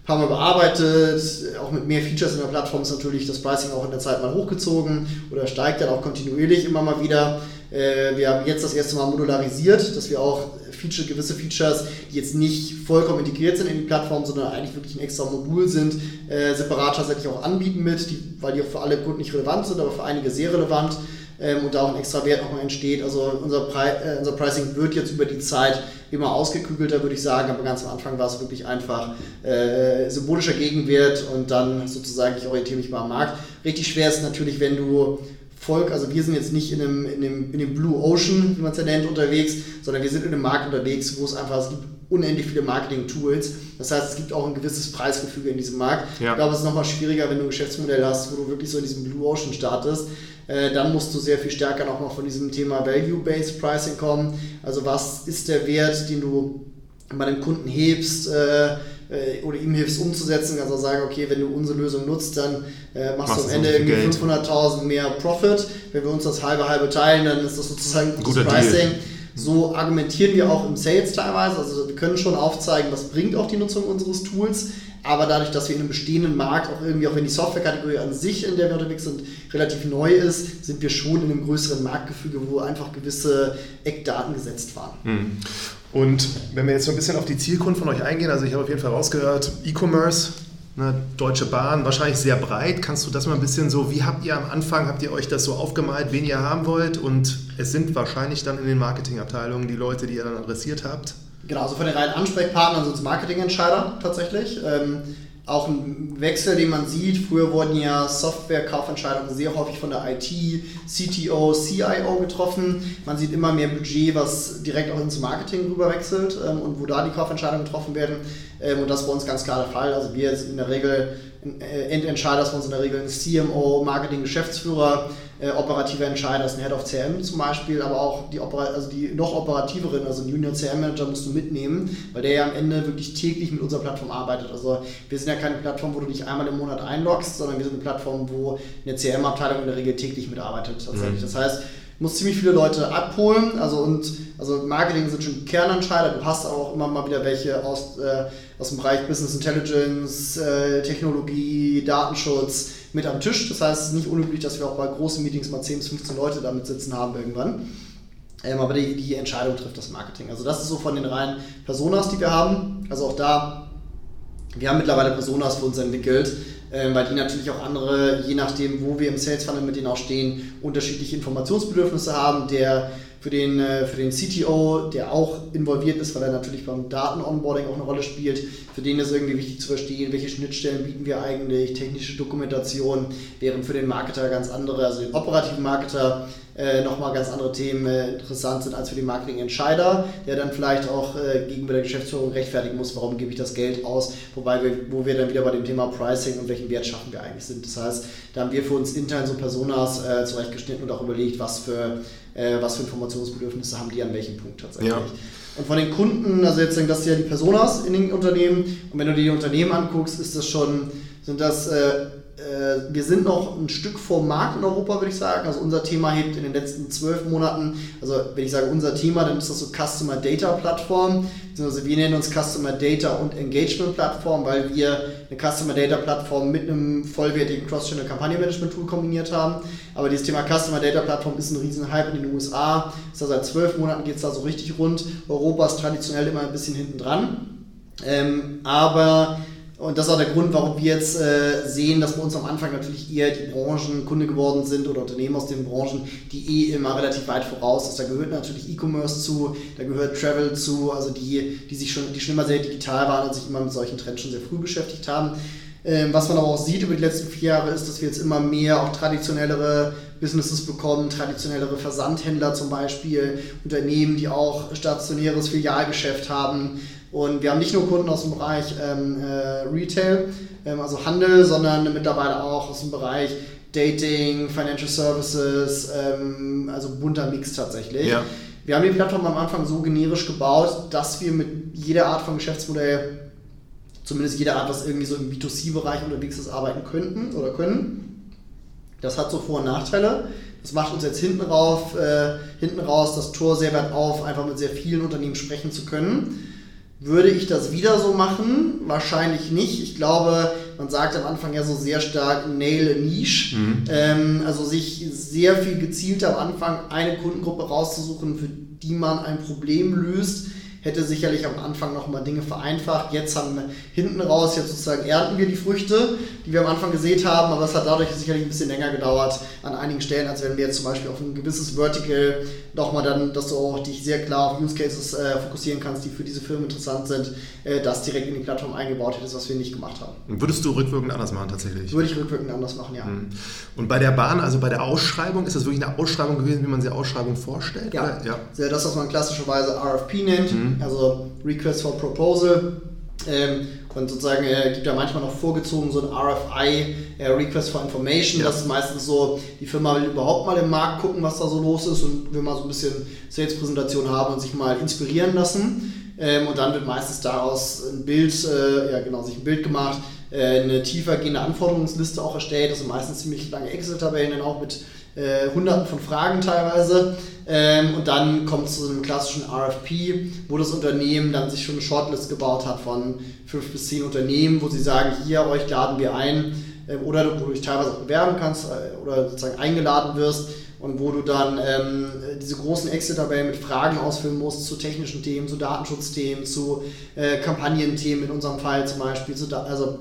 haben wir bearbeitet, auch mit mehr Features in der Plattform ist natürlich das Pricing auch in der Zeit mal hochgezogen oder steigt dann auch kontinuierlich immer mal wieder. Äh, wir haben jetzt das erste Mal modularisiert, dass wir auch Feature, gewisse Features, die jetzt nicht vollkommen integriert sind in die Plattform, sondern eigentlich wirklich ein extra Modul sind, äh, separat tatsächlich auch anbieten mit, die, weil die auch für alle Kunden nicht relevant sind, aber für einige sehr relevant ähm, und da auch ein extra Wert nochmal entsteht. Also unser, Pre äh, unser Pricing wird jetzt über die Zeit immer ausgekügelter, würde ich sagen, aber ganz am Anfang war es wirklich einfach äh, symbolischer Gegenwert und dann sozusagen, ich orientiere mich mal am Markt. Richtig schwer ist natürlich, wenn du Volk, also wir sind jetzt nicht in dem, in dem, in dem Blue Ocean, wie man es ja nennt, unterwegs, sondern wir sind in einem Markt unterwegs, wo es einfach, es gibt unendlich viele Marketing-Tools. Das heißt, es gibt auch ein gewisses Preisgefüge in diesem Markt. Ja. Ich glaube, es ist nochmal schwieriger, wenn du ein Geschäftsmodell hast, wo du wirklich so in diesem Blue Ocean startest. Äh, dann musst du sehr viel stärker noch mal von diesem Thema Value-Based Pricing kommen. Also was ist der Wert, den du bei dem Kunden hebst äh, äh oder ihm hilfst umzusetzen, kannst du sagen, okay, wenn du unsere Lösung nutzt, dann äh, machst, machst, du am Ende irgendwie 500.000 mehr Profit. Wenn wir uns das halbe halbe teilen, dann ist das sozusagen ein gutes Pricing. Deal. So argumentieren wir auch im Sales teilweise. Also wir können schon aufzeigen, was bringt auch die Nutzung unseres Tools. Aber dadurch, dass wir in einem bestehenden Markt auch irgendwie, auch wenn die Softwarekategorie an sich, in der wir unterwegs sind, relativ neu ist, sind wir schon in einem größeren Marktgefüge, wo einfach gewisse Eckdaten gesetzt waren. Und wenn wir jetzt so ein bisschen auf die Zielkunden von euch eingehen, also ich habe auf jeden Fall rausgehört, E-Commerce, ne, Deutsche Bahn, wahrscheinlich sehr breit. Kannst du das mal ein bisschen so, wie habt ihr am Anfang, habt ihr euch das so aufgemalt, wen ihr haben wollt? Und es sind wahrscheinlich dann in den Marketingabteilungen die Leute, die ihr dann adressiert habt. Genau, also von den reinen Ansprechpartnern sind es Marketingentscheider tatsächlich. Ähm, auch ein Wechsel, den man sieht. Früher wurden ja Software-Kaufentscheidungen sehr häufig von der IT, CTO, CIO getroffen. Man sieht immer mehr Budget, was direkt auch ins Marketing rüber wechselt ähm, und wo da die Kaufentscheidungen getroffen werden. Ähm, und das ist bei uns ganz klar der Fall. Also wir sind in der Regel äh, Endentscheider ist bei uns in der Regel ein CMO, Marketing, Geschäftsführer, äh, operative Entscheider ist ein Head of CRM zum Beispiel, aber auch die, also die noch operativeren, also ein Junior CRM Manager musst du mitnehmen, weil der ja am Ende wirklich täglich mit unserer Plattform arbeitet. Also wir sind ja keine Plattform, wo du dich einmal im Monat einloggst, sondern wir sind eine Plattform, wo eine CRM-Abteilung in der Regel täglich mitarbeitet. Tatsächlich. Mhm. Das heißt, muss ziemlich viele Leute abholen. Also und also Marketing sind schon Kernentscheider. Du hast auch immer mal wieder welche aus, äh, aus dem Bereich Business Intelligence, äh, Technologie, Datenschutz mit am Tisch. Das heißt, es ist nicht unüblich, dass wir auch bei großen Meetings mal 10 bis 15 Leute damit sitzen haben irgendwann. Ähm, aber die, die Entscheidung trifft das Marketing. Also das ist so von den reinen Personas, die wir haben. Also auch da, wir haben mittlerweile Personas für uns entwickelt, ähm, weil die natürlich auch andere, je nachdem, wo wir im Sales Funnel mit denen auch stehen, unterschiedliche Informationsbedürfnisse haben. Der für den, äh, für den CTO, der auch involviert ist, weil er natürlich beim Daten-Onboarding auch eine Rolle spielt. Für den ist irgendwie wichtig zu verstehen, welche Schnittstellen bieten wir eigentlich, technische Dokumentation, während für den Marketer ganz andere, also den operativen Marketer, äh, nochmal ganz andere Themen äh, interessant sind als für den Marketingentscheider, der dann vielleicht auch äh, gegenüber der Geschäftsführung rechtfertigen muss, warum gebe ich das Geld aus, wobei wir, wo wir dann wieder bei dem Thema Pricing und welchen Wert schaffen wir eigentlich sind. Das heißt, da haben wir für uns intern so Personas äh, zurechtgeschnitten und auch überlegt, was für, äh, was für Informationsbedürfnisse haben die an welchem Punkt tatsächlich. Ja. Und von den Kunden, also jetzt das sind ja die Personas in den Unternehmen und wenn du dir die Unternehmen anguckst, ist das schon sind das äh, wir sind noch ein Stück vor Markt in Europa, würde ich sagen. Also unser Thema hebt in den letzten zwölf Monaten, also wenn ich sage unser Thema, dann ist das so Customer Data Plattform. Also wir nennen uns Customer Data und Engagement Plattform, weil wir eine Customer Data Plattform mit einem vollwertigen Cross-Channel Kampagnenmanagement Tool kombiniert haben. Aber dieses Thema Customer Data Plattform ist ein riesen Hype in den USA. Ist da seit zwölf Monaten geht es da so richtig rund. Europa ist traditionell immer ein bisschen hinten dran. Ähm, aber und das ist auch der Grund, warum wir jetzt äh, sehen, dass bei uns am Anfang natürlich eher die Branchen Kunde geworden sind oder Unternehmen aus den Branchen, die eh immer relativ weit voraus ist. Da gehört natürlich E-Commerce zu, da gehört Travel zu, also die, die sich schon, die schon immer sehr digital waren und sich immer mit solchen Trends schon sehr früh beschäftigt haben. Ähm, was man aber auch sieht über die letzten vier Jahre ist, dass wir jetzt immer mehr auch traditionellere Businesses bekommen, traditionellere Versandhändler zum Beispiel, Unternehmen, die auch stationäres Filialgeschäft haben, und wir haben nicht nur Kunden aus dem Bereich ähm, äh, Retail, ähm, also Handel, sondern mittlerweile auch aus dem Bereich Dating, Financial Services, ähm, also bunter Mix tatsächlich. Ja. Wir haben die Plattform am Anfang so generisch gebaut, dass wir mit jeder Art von Geschäftsmodell, zumindest jeder Art, was irgendwie so im B2C-Bereich unterwegs ist, arbeiten könnten oder können. Das hat so Vor- und Nachteile. Das macht uns jetzt hinten, rauf, äh, hinten raus das Tor sehr weit auf, einfach mit sehr vielen Unternehmen sprechen zu können. Würde ich das wieder so machen? Wahrscheinlich nicht. Ich glaube, man sagt am Anfang ja so sehr stark Nail a Niche. Mhm. Ähm, also sich sehr viel gezielter am Anfang eine Kundengruppe rauszusuchen, für die man ein Problem löst hätte sicherlich am Anfang nochmal Dinge vereinfacht. Jetzt haben wir hinten raus, jetzt sozusagen ernten wir die Früchte, die wir am Anfang gesät haben, aber es hat dadurch sicherlich ein bisschen länger gedauert an einigen Stellen, als wenn wir jetzt zum Beispiel auf ein gewisses Vertical nochmal dann, dass du auch dich sehr klar auf Use Cases äh, fokussieren kannst, die für diese Firmen interessant sind, äh, das direkt in die Plattform eingebaut hättest, was wir nicht gemacht haben. Würdest du rückwirkend anders machen tatsächlich? Würde ich rückwirkend anders machen, ja. Hm. Und bei der Bahn, also bei der Ausschreibung, ist das wirklich eine Ausschreibung gewesen, wie man sich Ausschreibung vorstellt? Ja, ja. das, was man klassischerweise RFP nennt. Mhm also Request for Proposal. Ähm, und sozusagen äh, gibt ja manchmal noch vorgezogen so ein RFI, äh, Request for Information. Ja. Das ist meistens so, die Firma will überhaupt mal im Markt gucken, was da so los ist und will mal so ein bisschen Sales-Präsentation haben und sich mal inspirieren lassen. Ähm, und dann wird meistens daraus ein Bild, äh, ja genau, sich ein Bild gemacht, eine tiefer gehende Anforderungsliste auch erstellt. Das sind meistens ziemlich lange Excel-Tabellen dann auch mit äh, hunderten von Fragen teilweise. Ähm, und dann kommt es zu einem klassischen RFP, wo das Unternehmen dann sich schon eine Shortlist gebaut hat von fünf bis zehn Unternehmen, wo sie sagen, hier, euch laden wir ein. Ähm, oder wo du dich teilweise auch bewerben kannst äh, oder sozusagen eingeladen wirst und wo du dann ähm, diese großen Excel-Tabellen mit Fragen ausfüllen musst zu technischen Themen, zu Datenschutzthemen, zu äh, Kampagnenthemen in unserem Fall zum Beispiel. Zu also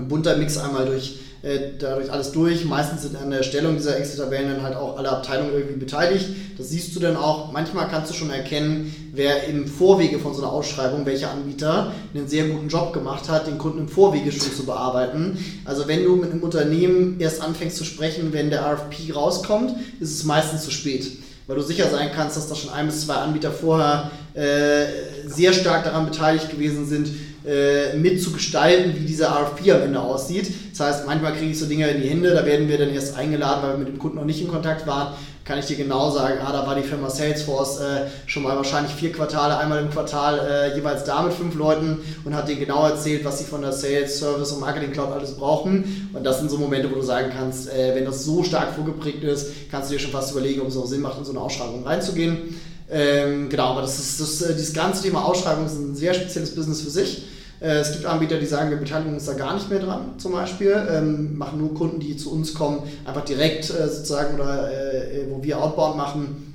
ein bunter Mix einmal durch äh, dadurch alles durch. Meistens sind an der Stellung dieser Excel-Tabellen dann halt auch alle Abteilungen irgendwie beteiligt. Das siehst du dann auch. Manchmal kannst du schon erkennen, wer im Vorwege von so einer Ausschreibung, welcher Anbieter einen sehr guten Job gemacht hat, den Kunden im Vorwege schon zu bearbeiten. Also wenn du mit einem Unternehmen erst anfängst zu sprechen, wenn der RFP rauskommt, ist es meistens zu spät weil du sicher sein kannst, dass da schon ein bis zwei Anbieter vorher äh, sehr stark daran beteiligt gewesen sind, äh, mitzugestalten, wie dieser RFP am Ende aussieht. Das heißt, manchmal kriege ich so Dinge in die Hände, da werden wir dann erst eingeladen, weil wir mit dem Kunden noch nicht in Kontakt waren. Kann ich dir genau sagen, ah, da war die Firma Salesforce äh, schon mal wahrscheinlich vier Quartale, einmal im Quartal äh, jeweils da mit fünf Leuten und hat dir genau erzählt, was sie von der Sales, Service und Marketing Cloud alles brauchen. Und das sind so Momente, wo du sagen kannst, äh, wenn das so stark vorgeprägt ist, kannst du dir schon fast überlegen, ob es auch Sinn macht, in so eine Ausschreibung reinzugehen. Ähm, genau, aber das ist, das, äh, dieses ganze Thema Ausschreibung ist ein sehr spezielles Business für sich. Äh, es gibt Anbieter, die sagen, wir beteiligen uns da gar nicht mehr dran, zum Beispiel, ähm, machen nur Kunden, die zu uns kommen, einfach direkt äh, sozusagen oder äh, wo wir Outbound machen.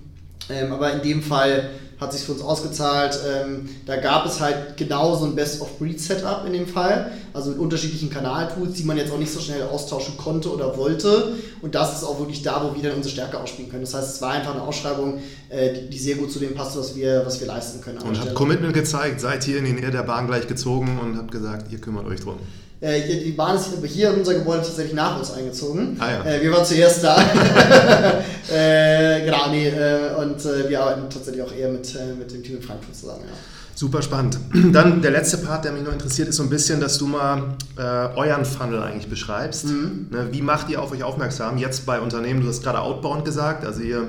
Ähm, aber in dem Fall hat sich für uns ausgezahlt. Ähm, da gab es halt genau so ein Best-of-Breed-Setup in dem Fall, also mit unterschiedlichen Kanaltools, die man jetzt auch nicht so schnell austauschen konnte oder wollte. Und das ist auch wirklich da, wo wir dann unsere Stärke ausspielen können. Das heißt, es war einfach eine Ausschreibung, äh, die, die, sehr gut zu dem passt, was wir, was wir leisten können. Und hat Commitment gezeigt, seid hier in die Nähe der Bahn gleich gezogen und habt gesagt, ihr kümmert euch drum. Äh, die Bahn ist hier in unser Gebäude tatsächlich nach uns eingezogen. Ah, ja. äh, wir waren zuerst da. äh, genau, nee, äh, und äh, wir arbeiten tatsächlich auch eher mit, äh, mit dem Team in Frankfurt zusammen. Ja. Super spannend. Dann der letzte Part, der mich noch interessiert, ist so ein bisschen, dass du mal äh, euren Funnel eigentlich beschreibst. Mhm. Ne, wie macht ihr auf euch aufmerksam? Jetzt bei Unternehmen, du hast gerade Outbound gesagt, also ihr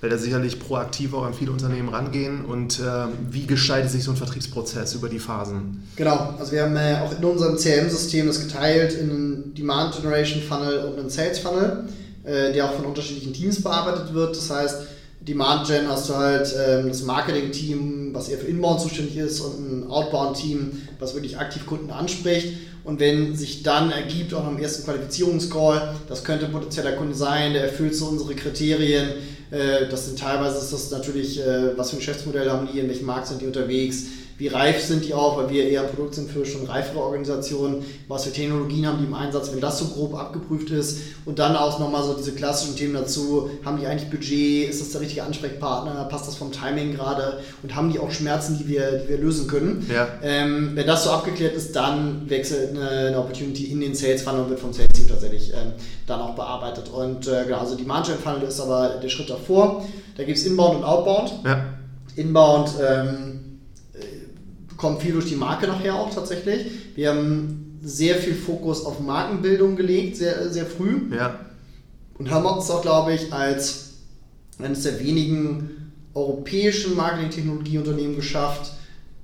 werdet sicherlich proaktiv auch an viele Unternehmen rangehen. Und äh, wie gestaltet sich so ein Vertriebsprozess über die Phasen? Genau, also wir haben äh, auch in unserem CRM-System das geteilt in einen Demand Generation Funnel und einen Sales Funnel, äh, der auch von unterschiedlichen Teams bearbeitet wird. Das heißt, Demand Gen hast du halt ähm, das Marketing-Team, was eher für Inbound zuständig ist und ein Outbound-Team, was wirklich aktiv Kunden anspricht. Und wenn sich dann ergibt, auch am ersten Qualifizierungscall, das könnte ein potenzieller Kunde sein, der erfüllt so unsere Kriterien. Äh, das sind teilweise ist das natürlich, äh, was für ein Geschäftsmodell haben die, in welchem Markt sind die unterwegs wie reif sind die auch, weil wir eher ein Produkt sind für schon reifere Organisationen, was für Technologien haben die im Einsatz, wenn das so grob abgeprüft ist und dann auch nochmal so diese klassischen Themen dazu, haben die eigentlich Budget, ist das der richtige Ansprechpartner, passt das vom Timing gerade und haben die auch Schmerzen, die wir, die wir lösen können. Ja. Ähm, wenn das so abgeklärt ist, dann wechselt eine, eine Opportunity in den Sales Funnel und wird vom Sales Team tatsächlich ähm, dann auch bearbeitet und äh, genau, also die Margin Funnel ist aber der Schritt davor, da gibt es Inbound und Outbound. Ja. Inbound ähm, kommt viel durch die Marke nachher auch tatsächlich. Wir haben sehr viel Fokus auf Markenbildung gelegt, sehr, sehr früh. Ja. Und haben uns auch, glaube ich, als eines der wenigen europäischen Marketing-Technologieunternehmen geschafft,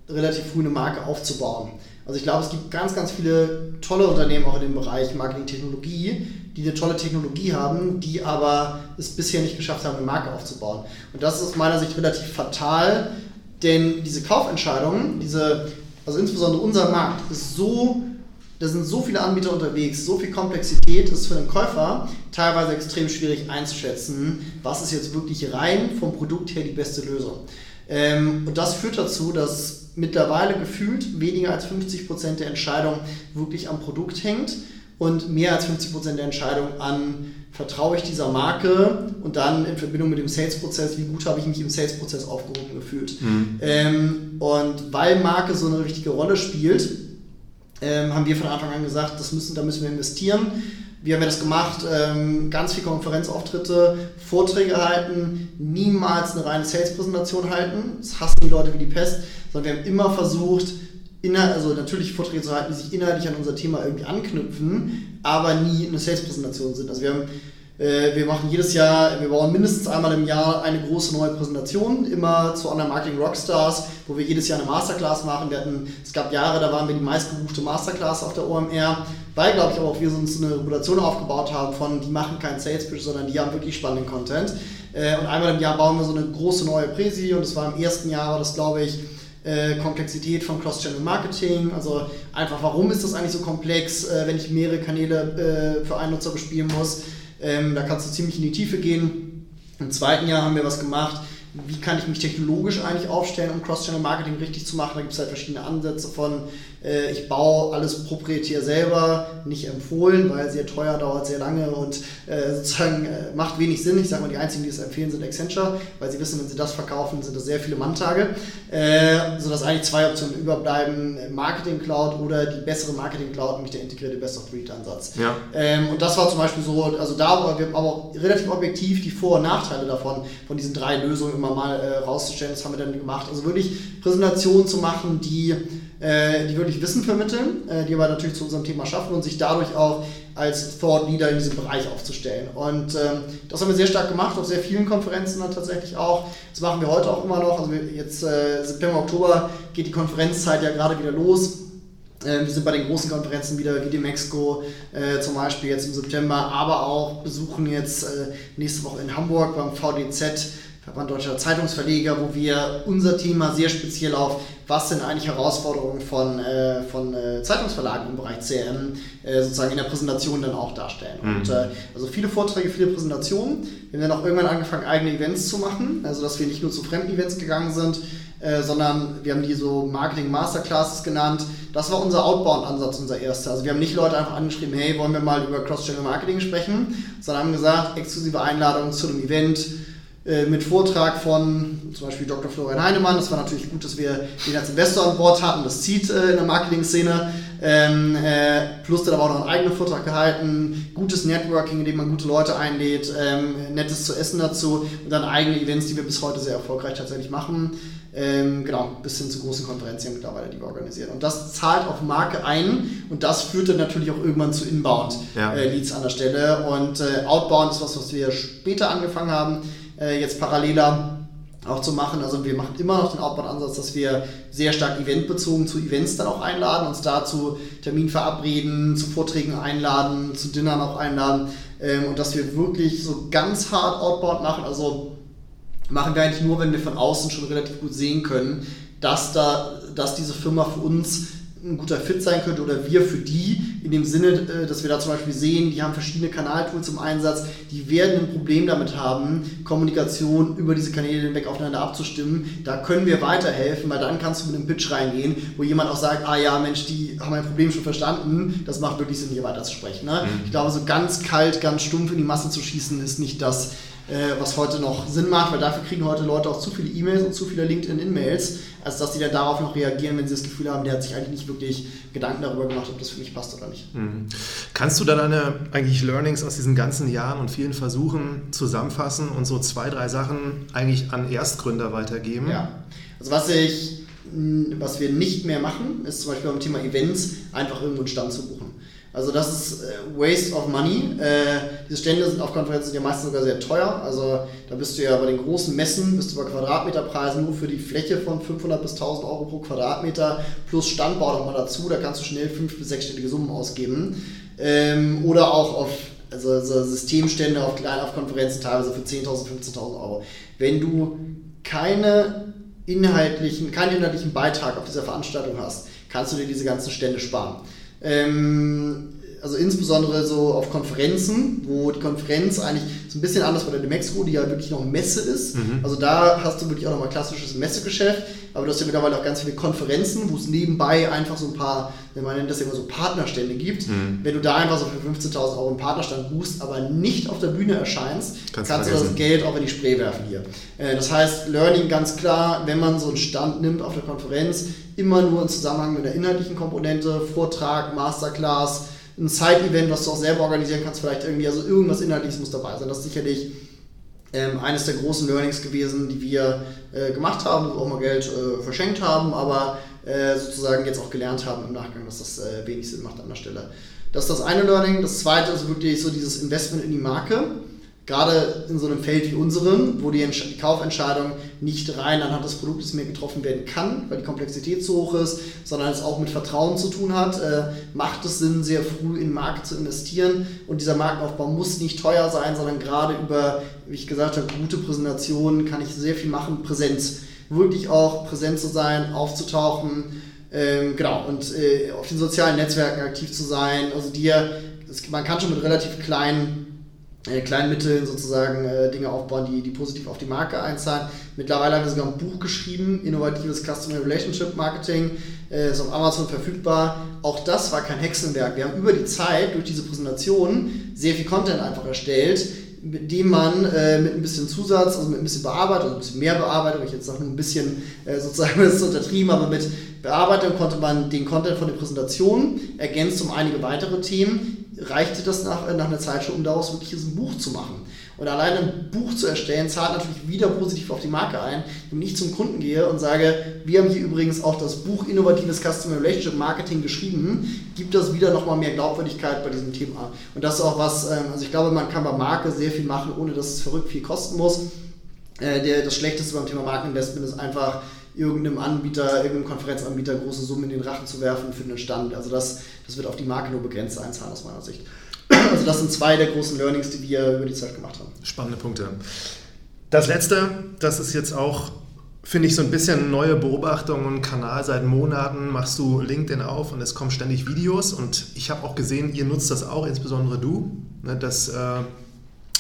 relativ früh eine Marke aufzubauen. Also ich glaube, es gibt ganz, ganz viele tolle Unternehmen auch in dem Bereich Marketing-Technologie, die eine tolle Technologie haben, die aber es bisher nicht geschafft haben, eine Marke aufzubauen. Und das ist aus meiner Sicht relativ fatal, denn diese Kaufentscheidungen, diese, also insbesondere unser Markt, ist so, da sind so viele Anbieter unterwegs, so viel Komplexität, ist für den Käufer teilweise extrem schwierig einzuschätzen, was ist jetzt wirklich rein vom Produkt her die beste Lösung. Ähm, und das führt dazu, dass mittlerweile gefühlt weniger als 50% der Entscheidung wirklich am Produkt hängt und mehr als 50% der Entscheidung an vertraue ich dieser Marke und dann in Verbindung mit dem Sales-Prozess, wie gut habe ich mich im Sales-Prozess aufgehoben gefühlt. Mhm. Ähm, und weil Marke so eine wichtige Rolle spielt, ähm, haben wir von Anfang an gesagt, das müssen, da müssen wir investieren. Wie haben wir das gemacht? Ähm, ganz viele Konferenzauftritte, Vorträge halten, niemals eine reine Sales-Präsentation halten. Das hassen die Leute wie die Pest, sondern wir haben immer versucht, also natürlich Vorträge zu halten, die sich inhaltlich an unser Thema irgendwie anknüpfen, aber nie eine Sales-Präsentation sind. Also wir haben äh, wir machen jedes Jahr, wir bauen mindestens einmal im Jahr eine große neue Präsentation, immer zu Online-Marketing-Rockstars, wo wir jedes Jahr eine Masterclass machen. Wir hatten, es gab Jahre, da waren wir die meistgebuchte Masterclass auf der OMR, weil, glaube ich, aber auch wir uns eine Reputation aufgebaut haben von, die machen keinen Sales-Pitch, sondern die haben wirklich spannenden Content. Äh, und einmal im Jahr bauen wir so eine große neue Präsi und das war im ersten Jahr, das glaube ich, äh, Komplexität von Cross-Channel-Marketing, also einfach, warum ist das eigentlich so komplex, äh, wenn ich mehrere Kanäle für einen Nutzer bespielen muss. Ähm, da kannst du ziemlich in die Tiefe gehen. Im zweiten Jahr haben wir was gemacht, wie kann ich mich technologisch eigentlich aufstellen, um Cross-Channel-Marketing richtig zu machen. Da gibt es halt verschiedene Ansätze von äh, ich baue alles proprietär selber, nicht empfohlen, weil sehr teuer, dauert sehr lange und äh, sozusagen äh, macht wenig Sinn. Ich sage mal, die einzigen, die es empfehlen, sind Accenture, weil sie wissen, wenn sie das verkaufen, sind das sehr viele Manntage. Äh, sodass eigentlich zwei Optionen überbleiben, Marketing Cloud oder die bessere Marketing Cloud, nämlich der integrierte Best-of-Breed-Ansatz. Ja. Ähm, und das war zum Beispiel so, also da aber wir aber auch relativ objektiv die Vor- und Nachteile davon, von diesen drei Lösungen immer mal äh, rauszustellen. Das haben wir dann gemacht. Also wirklich Präsentationen zu machen, die äh, die wirklich Wissen vermitteln, äh, die aber natürlich zu unserem Thema schaffen und sich dadurch auch als Thought Leader in diesem Bereich aufzustellen. Und ähm, das haben wir sehr stark gemacht, auf sehr vielen Konferenzen dann tatsächlich auch. Das machen wir heute auch immer noch. Also jetzt äh, September, Oktober geht die Konferenzzeit ja gerade wieder los. Ähm, wir sind bei den großen Konferenzen wieder, wie die Mexiko äh, zum Beispiel jetzt im September, aber auch besuchen jetzt äh, nächste Woche in Hamburg beim VDZ Verband Deutscher Zeitungsverleger, wo wir unser Thema sehr speziell auf, was sind eigentlich Herausforderungen von, äh, von äh, Zeitungsverlagen im Bereich CRM äh, sozusagen in der Präsentation dann auch darstellen. Mhm. Und äh, also viele Vorträge, viele Präsentationen. Wir haben dann auch irgendwann angefangen, eigene Events zu machen, also dass wir nicht nur zu fremden Events gegangen sind, äh, sondern wir haben die so Marketing Masterclasses genannt. Das war unser Outbound-Ansatz, unser erster. Also wir haben nicht Leute einfach angeschrieben, hey, wollen wir mal über Cross-Channel Marketing sprechen, sondern haben gesagt, exklusive Einladungen zu einem Event, mit Vortrag von zum Beispiel Dr. Florian Heinemann. Das war natürlich gut, dass wir den als Investor an Bord hatten. Das zieht äh, in der Marketing-Szene. Ähm, äh, plus der hat auch noch einen eigenen Vortrag gehalten. Gutes Networking, in dem man gute Leute einlädt. Ähm, nettes zu essen dazu. Und dann eigene Events, die wir bis heute sehr erfolgreich tatsächlich machen. ähm, genau, bis hin zu großen Konferenzen mittlerweile, die wir organisieren. Und das zahlt auf Marke ein und das führt dann natürlich auch irgendwann zu Inbound-Leads ja. äh, an der Stelle. Und äh, Outbound ist was, was wir später angefangen haben, äh, jetzt paralleler auch zu machen. Also wir machen immer noch den Outbound-Ansatz, dass wir sehr stark eventbezogen zu Events dann auch einladen, uns dazu Termin verabreden, zu Vorträgen einladen, zu Dinnern auch einladen ähm, und dass wir wirklich so ganz hart Outbound machen. Also machen wir eigentlich nur, wenn wir von außen schon relativ gut sehen können, dass, da, dass diese Firma für uns ein guter Fit sein könnte oder wir für die, in dem Sinne, äh, dass wir da zum Beispiel sehen, die haben verschiedene Kanaltools im Einsatz, die werden ein Problem damit haben, Kommunikation über diese Kanäle hinweg aufeinander abzustimmen. Da können wir weiterhelfen, weil dann kannst du mit einem Pitch reingehen, wo jemand auch sagt, ah ja, Mensch, die haben mein Problem schon verstanden, das macht wirklich Sinn, hier weiter zu sprechen. Ne? Mhm. Ich glaube, so ganz kalt, ganz stumpf in die Masse zu schießen, ist nicht das, äh, was heute noch Sinn macht, weil dafür kriegen heute Leute auch zu viele E-Mails und zu viele LinkedIn-In-Mails, als dass sie dann darauf noch reagieren, wenn sie das Gefühl haben, der hat sich eigentlich nicht wirklich Gedanken darüber gemacht, ob das für mich passt oder nicht. Mhm. Kannst du dann deine eigentlich Learnings aus diesen ganzen Jahren und vielen Versuchen zusammenfassen und so zwei, drei Sachen eigentlich an Erstgründer weitergeben? Ja, also was ich was wir nicht mehr machen, ist zum Beispiel beim Thema Events einfach irgendwo einen Stand zu buchen. Also das ist äh, Waste of Money. Äh, diese Stände sind auf Konferenzen ja meistens sogar sehr teuer. Also da bist du ja bei den großen Messen, bist du bei Quadratmeterpreisen nur für die Fläche von 500 bis 1000 Euro pro Quadratmeter plus Standbau nochmal dazu. Da kannst du schnell fünf- bis sechsstellige Summen ausgeben. Ähm, oder auch auf also, also Systemstände auf, klein, auf Konferenzen teilweise für 10.000, 15.000 Euro. Wenn du keine inhaltlichen, keinen inhaltlichen Beitrag auf dieser Veranstaltung hast, kannst du dir diese ganzen Stände sparen. Ähm, also insbesondere so auf Konferenzen, wo die Konferenz eigentlich so ein bisschen anders bei der Demexco, die ja wirklich noch Messe ist. Mhm. Also da hast du wirklich auch nochmal klassisches Messegeschäft, aber du hast ja mittlerweile auch ganz viele Konferenzen, wo es nebenbei einfach so ein paar, man nennt das immer so Partnerstände gibt. Mhm. Wenn du da einfach so für 15.000 Euro einen Partnerstand buchst, aber nicht auf der Bühne erscheinst, kannst, kannst du das Geld auch in die Spree werfen hier. Äh, das heißt, Learning ganz klar, wenn man so einen Stand nimmt auf der Konferenz, immer nur im Zusammenhang mit der inhaltlichen Komponente, Vortrag, Masterclass, ein Side-Event, was du auch selber organisieren kannst, vielleicht irgendwie, also irgendwas Inhaltliches muss dabei sein. Das ist sicherlich ähm, eines der großen Learnings gewesen, die wir äh, gemacht haben, wo wir auch mal Geld äh, verschenkt haben, aber äh, sozusagen jetzt auch gelernt haben im Nachgang, dass das äh, wenig Sinn macht an der Stelle. Das ist das eine Learning. Das zweite ist wirklich so dieses Investment in die Marke gerade in so einem Feld wie unserem, wo die, Kaufentscheidung nicht rein anhand des Produktes mehr getroffen werden kann, weil die Komplexität zu hoch ist, sondern es auch mit Vertrauen zu tun hat, äh, macht es Sinn, sehr früh in den Markt zu investieren. Und dieser Markenaufbau muss nicht teuer sein, sondern gerade über, wie ich gesagt habe, gute Präsentationen kann ich sehr viel machen. Präsenz. Wirklich auch präsent zu sein, aufzutauchen. Ähm, genau, und äh, auf den sozialen Netzwerken aktiv zu sein. Also dir, man kann schon mit relativ kleinen äh, kleinen Mitteln sozusagen äh, Dinge aufbauen, die, die positiv auf die Marke einzahlen. Mittlerweile haben wir sogar ein Buch geschrieben, Innovatives Customer Relationship Marketing, äh, ist auf Amazon verfügbar. Auch das war kein Hexenwerk. Wir haben über die Zeit durch diese Präsentation sehr viel Content einfach erstellt, mit dem man äh, mit ein bisschen Zusatz, also mit ein bisschen Bearbeitung, also ein bisschen mehr Bearbeitung, ich jetzt sage nur ein bisschen äh, sozusagen, das ist untertrieben, aber mit Bearbeitung konnte man den Content von der Präsentation ergänzt um einige weitere Themen reichte das nach, nach einer Zeit schon, um daraus wirklich ein Buch zu machen. Und allein ein Buch zu erstellen, zahlt natürlich wieder positiv auf die Marke ein. Wenn ich zum Kunden gehe und sage, wir haben hier übrigens auch das Buch Innovatives Customer Relationship Marketing geschrieben, gibt das wieder nochmal mehr Glaubwürdigkeit bei diesem Thema. Und das ist auch was, ähm, also ich glaube, man kann bei Marke sehr viel machen, ohne dass es verrückt viel kosten muss. Äh, das Schlechteste beim Thema Markeninvestment ist einfach, irgendeinem Anbieter, irgendeinem Konferenzanbieter große Summen in den Rachen zu werfen für einen Stand. Also das, das wird auf die Marke nur begrenzt einzahlen aus meiner Sicht. Also das sind zwei der großen Learnings, die wir über die Zeit gemacht haben. Spannende Punkte. Das letzte, das ist jetzt auch, finde ich, so ein bisschen neue Beobachtung und Kanal. Seit Monaten machst du LinkedIn auf und es kommen ständig Videos und ich habe auch gesehen, ihr nutzt das auch, insbesondere du, ne, dass äh,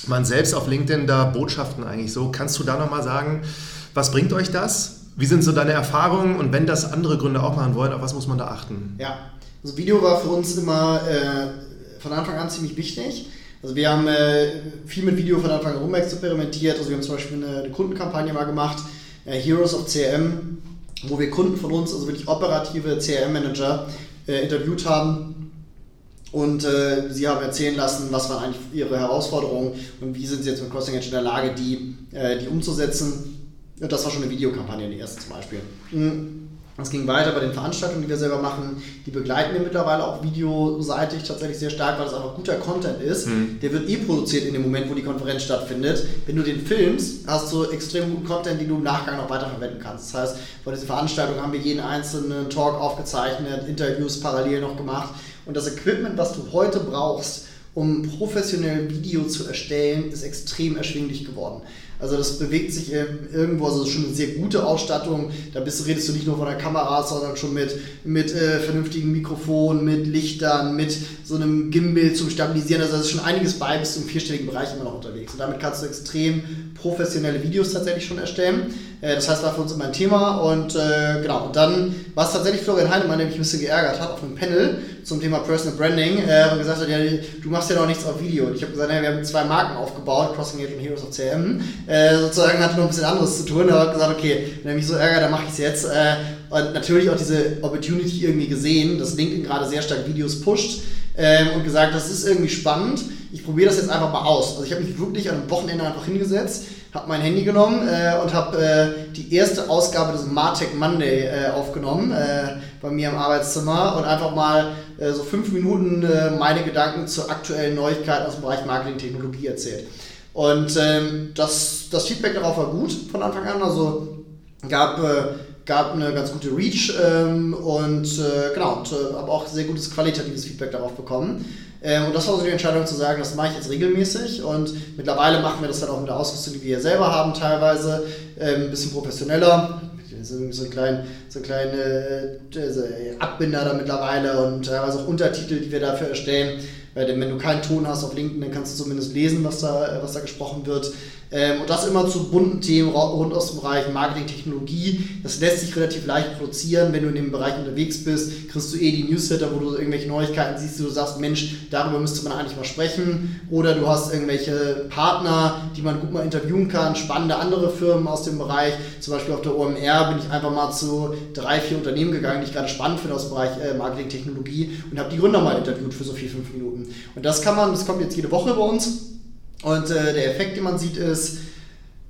man selbst auf LinkedIn da Botschaften eigentlich so. Kannst du da nochmal sagen, was bringt euch das? Wie sind so deine Erfahrungen und wenn das andere Gründe auch machen wollen, auf was muss man da achten? Ja, also Video war für uns immer äh, von Anfang an ziemlich wichtig. Also wir haben äh, viel mit Video von Anfang an rumexperimentiert. Also wir haben zum Beispiel eine, eine Kundenkampagne mal gemacht, äh, Heroes of CRM, wo wir Kunden von uns, also wirklich operative CRM-Manager, äh, interviewt haben und äh, sie haben erzählen lassen, was waren eigentlich ihre Herausforderungen und wie sind sie jetzt mit Crossing Edge in der Lage, die, äh, die umzusetzen das war schon eine Videokampagne, die erste zum Beispiel. Mhm. Es ging weiter bei den Veranstaltungen, die wir selber machen. Die begleiten wir mittlerweile auch videoseitig tatsächlich sehr stark, weil es einfach guter Content ist. Mhm. Der wird eh produziert in dem Moment, wo die Konferenz stattfindet. Wenn du den filmst, hast du extrem guten Content, den du im Nachgang noch weiterverwenden kannst. Das heißt, bei dieser Veranstaltung haben wir jeden einzelnen Talk aufgezeichnet, Interviews parallel noch gemacht. Und das Equipment, was du heute brauchst, um professionell Video zu erstellen, ist extrem erschwinglich geworden. Also das bewegt sich irgendwo, also schon eine sehr gute Ausstattung. Da bist, redest du nicht nur von der Kamera, sondern schon mit, mit äh, vernünftigen Mikrofonen, mit Lichtern, mit so einem Gimbal zum Stabilisieren. Also da ist schon einiges bei, bist du im vierstelligen Bereich immer noch unterwegs. Und damit kannst du extrem professionelle Videos tatsächlich schon erstellen. Äh, das heißt, war für uns immer ein Thema. Und äh, genau, und dann war es tatsächlich Florian Heinemann, der mich ein bisschen geärgert hat auf einem Panel zum Thema Personal Branding äh, und gesagt hat, ja, du machst ja noch nichts auf Video. Und ich habe gesagt, ja, wir haben zwei Marken aufgebaut, Crossing Age und Heroes of CM. Äh, sozusagen hatte noch ein bisschen anderes zu tun, aber gesagt, okay, wenn er mich so ärgert, dann mache ich es jetzt. Äh, und natürlich auch diese Opportunity irgendwie gesehen, dass LinkedIn gerade sehr stark Videos pusht ähm, und gesagt, das ist irgendwie spannend. Ich probiere das jetzt einfach mal aus. Also ich habe mich wirklich an einem Wochenende einfach hingesetzt, habe mein Handy genommen äh, und habe äh, die erste Ausgabe des Martech Monday äh, aufgenommen äh, bei mir im Arbeitszimmer und einfach mal äh, so fünf Minuten äh, meine Gedanken zu aktuellen Neuigkeiten aus dem Bereich Marketing Technologie erzählt. Und ähm, das, das Feedback darauf war gut von Anfang an. Also gab gab eine ganz gute Reach ähm, und äh, genau, und, äh, aber auch sehr gutes qualitatives Feedback darauf bekommen. Ähm, und das war so die Entscheidung zu sagen, das mache ich jetzt regelmäßig und mittlerweile machen wir das dann auch mit der Ausrüstung, die wir selber haben, teilweise ähm, ein bisschen professioneller. So, so, ein klein, so kleine äh, Abbinder da mittlerweile und teilweise auch Untertitel, die wir dafür erstellen. Weil wenn du keinen Ton hast auf LinkedIn, dann kannst du zumindest lesen, was da, was da gesprochen wird. Ähm, und das immer zu bunten Themen rund aus dem Bereich Marketing, Technologie. Das lässt sich relativ leicht produzieren. Wenn du in dem Bereich unterwegs bist, kriegst du eh die Newsletter, wo du irgendwelche Neuigkeiten siehst, wo du sagst, Mensch, darüber müsste man eigentlich mal sprechen. Oder du hast irgendwelche Partner, die man gut mal interviewen kann, spannende andere Firmen aus dem Bereich. Zum Beispiel auf der OMR bin ich einfach mal zu drei, vier Unternehmen gegangen, die ich gerade spannend finde aus dem Bereich äh, Marketing, Technologie und habe die Gründer mal interviewt für so vier, fünf Minuten. Und das kann man, das kommt jetzt jede Woche bei uns und äh, der Effekt, den man sieht, ist,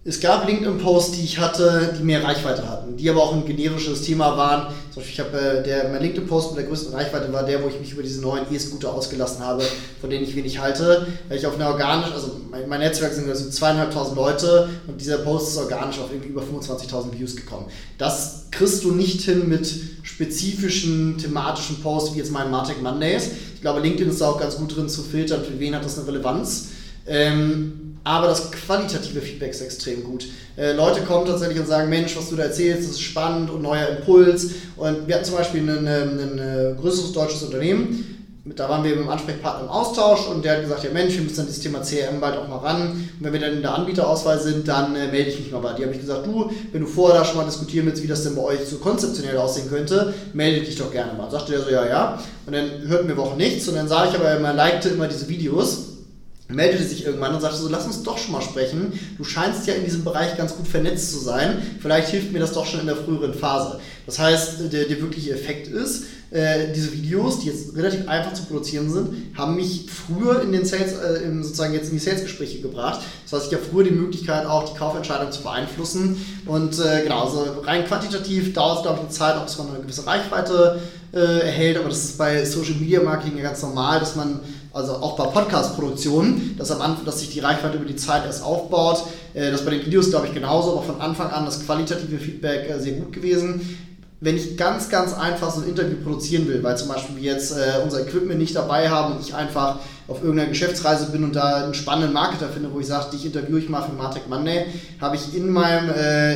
es gab LinkedIn-Posts, die ich hatte, die mehr Reichweite hatten, die aber auch ein generisches Thema waren. Zum Beispiel, ich habe äh, der, mein LinkedIn-Post mit der größten Reichweite war der, wo ich mich über diese neuen E-Scooter ausgelassen habe, von denen ich wenig halte, weil ich auf eine organisch, also mein, mein Netzwerk sind also zweieinhalbtausend Leute und dieser Post ist organisch auf irgendwie über 25.000 Views gekommen. Das kriegst du nicht hin mit spezifischen thematischen Posts wie jetzt meinen Martech Mondays. Ich glaube, LinkedIn ist da auch ganz gut drin zu filtern, für wen hat das eine Relevanz. Ähm, aber das qualitative Feedback ist extrem gut. Äh, Leute kommen tatsächlich und sagen, Mensch, was du da erzählst, das ist spannend und neuer Impuls. Und wir hatten zum Beispiel ein, ein, ein größeres deutsches Unternehmen, da waren wir mit dem Ansprechpartner im Austausch und der hat gesagt, ja Mensch, wir müssen dann dieses Thema CRM bald auch mal ran. Und wenn wir dann in der Anbieterauswahl sind, dann äh, melde ich mich mal bei dir. habe ich gesagt, du, wenn du vorher da schon mal diskutieren willst, wie das denn bei euch so konzeptionell aussehen könnte, melde dich doch gerne mal. Sagte der so, ja, ja. Und dann hörten wir Wochen nichts und dann sah ich aber, er likte immer diese Videos meldete sich irgendwann und sagte so, lass uns doch schon mal sprechen. Du scheinst ja in diesem Bereich ganz gut vernetzt zu sein. Vielleicht hilft mir das doch schon in der früheren Phase. Das heißt, der, der wirkliche Effekt ist, äh, diese Videos, die jetzt relativ einfach zu produzieren sind, haben mich früher in den Sales, äh, sozusagen jetzt in die Sales-Gespräche gebracht. Das heißt, ich habe früher die Möglichkeit, auch die Kaufentscheidung zu beeinflussen. Und äh, genau, also rein quantitativ dauert es, glaube ich, eine Zeit, ob es man eine gewisse Reichweite äh, erhält. Aber das ist bei Social Media Marketing ja ganz normal, dass man also auch bei Podcast-Produktionen, dass am Anfang, dass sich die Reichweite über die Zeit erst aufbaut. Äh, das bei den Videos, glaube ich, genauso, aber von Anfang an das qualitative Feedback äh, sehr gut gewesen wenn ich ganz, ganz einfach so ein Interview produzieren will, weil zum Beispiel wir jetzt äh, unser Equipment nicht dabei haben und ich einfach auf irgendeiner Geschäftsreise bin und da einen spannenden Marketer finde, wo ich sage, dich interviewe ich mal für Martech Monday, habe ich in meinem,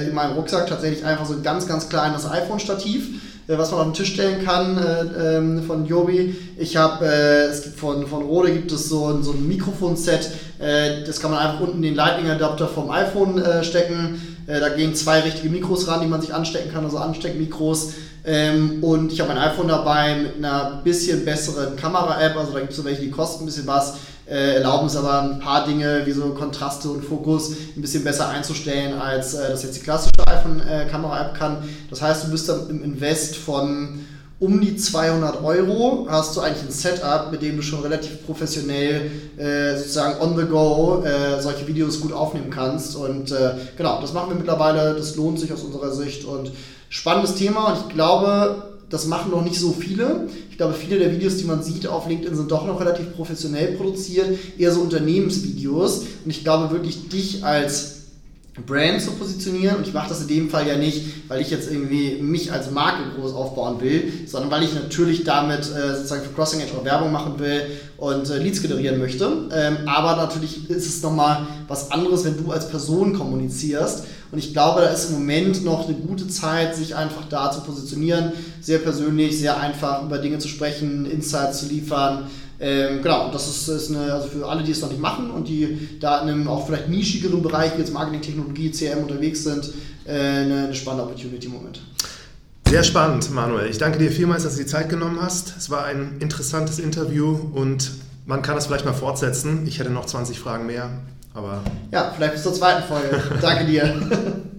in meinem Rucksack tatsächlich einfach so ein ganz, ganz kleines iPhone-Stativ, was man auf den Tisch stellen kann äh, ähm, von Joby. Ich habe, äh, es gibt von, von Rode gibt es so, ein, so ein Mikrofonset, äh, das kann man einfach unten den Lightning-Adapter vom iPhone stecken äh, da gehen zwei richtige Mikros ran, die man sich anstecken kann, also Ansteckmikros. Ähm, und ich habe mein iPhone dabei mit einer bisschen besseren Kamera-App, also da gibt es so welche, die kosten ein bisschen was, äh, erlauben es aber ein paar Dinge wie so Kontraste und Fokus ein bisschen besser einzustellen, als äh, das jetzt die klassische iPhone-Kamera-App kann. Das heißt, du bist dann im Invest von um die 200 Euro hast du eigentlich ein Setup, mit dem du schon relativ professionell äh, sozusagen on the go äh, solche Videos gut aufnehmen kannst. Und äh, genau, das machen wir mittlerweile, das lohnt sich aus unserer Sicht und spannendes Thema und ich glaube, das machen noch nicht so viele. Ich glaube, viele der Videos, die man sieht auf LinkedIn, sind doch noch relativ professionell produziert, eher so Unternehmensvideos. Und ich glaube wirklich, dich als Brand zu positionieren. Und ich mache das in dem Fall ja nicht, weil ich jetzt irgendwie mich als Marke groß aufbauen will, sondern weil ich natürlich damit äh, sozusagen für Crossing Edge auch Werbung machen will und äh, Leads generieren möchte. Ähm, aber natürlich ist es nochmal was anderes, wenn du als Person kommunizierst. Und ich glaube, da ist im Moment noch eine gute Zeit, sich einfach da zu positionieren, sehr persönlich, sehr einfach über Dinge zu sprechen, Insights zu liefern ähm, genau, das ist, ist eine, also für alle, die es noch nicht machen und die da in einem auch vielleicht nischigeren Bereich, wie jetzt Marketing, Technologie, CRM unterwegs sind, äh, eine, eine spannende Opportunity im Moment. Sehr spannend, Manuel. Ich danke dir vielmals, dass du die Zeit genommen hast. Es war ein interessantes Interview und man kann das vielleicht mal fortsetzen. Ich hätte noch 20 Fragen mehr, aber. Ja, vielleicht bis zur zweiten Folge. danke dir.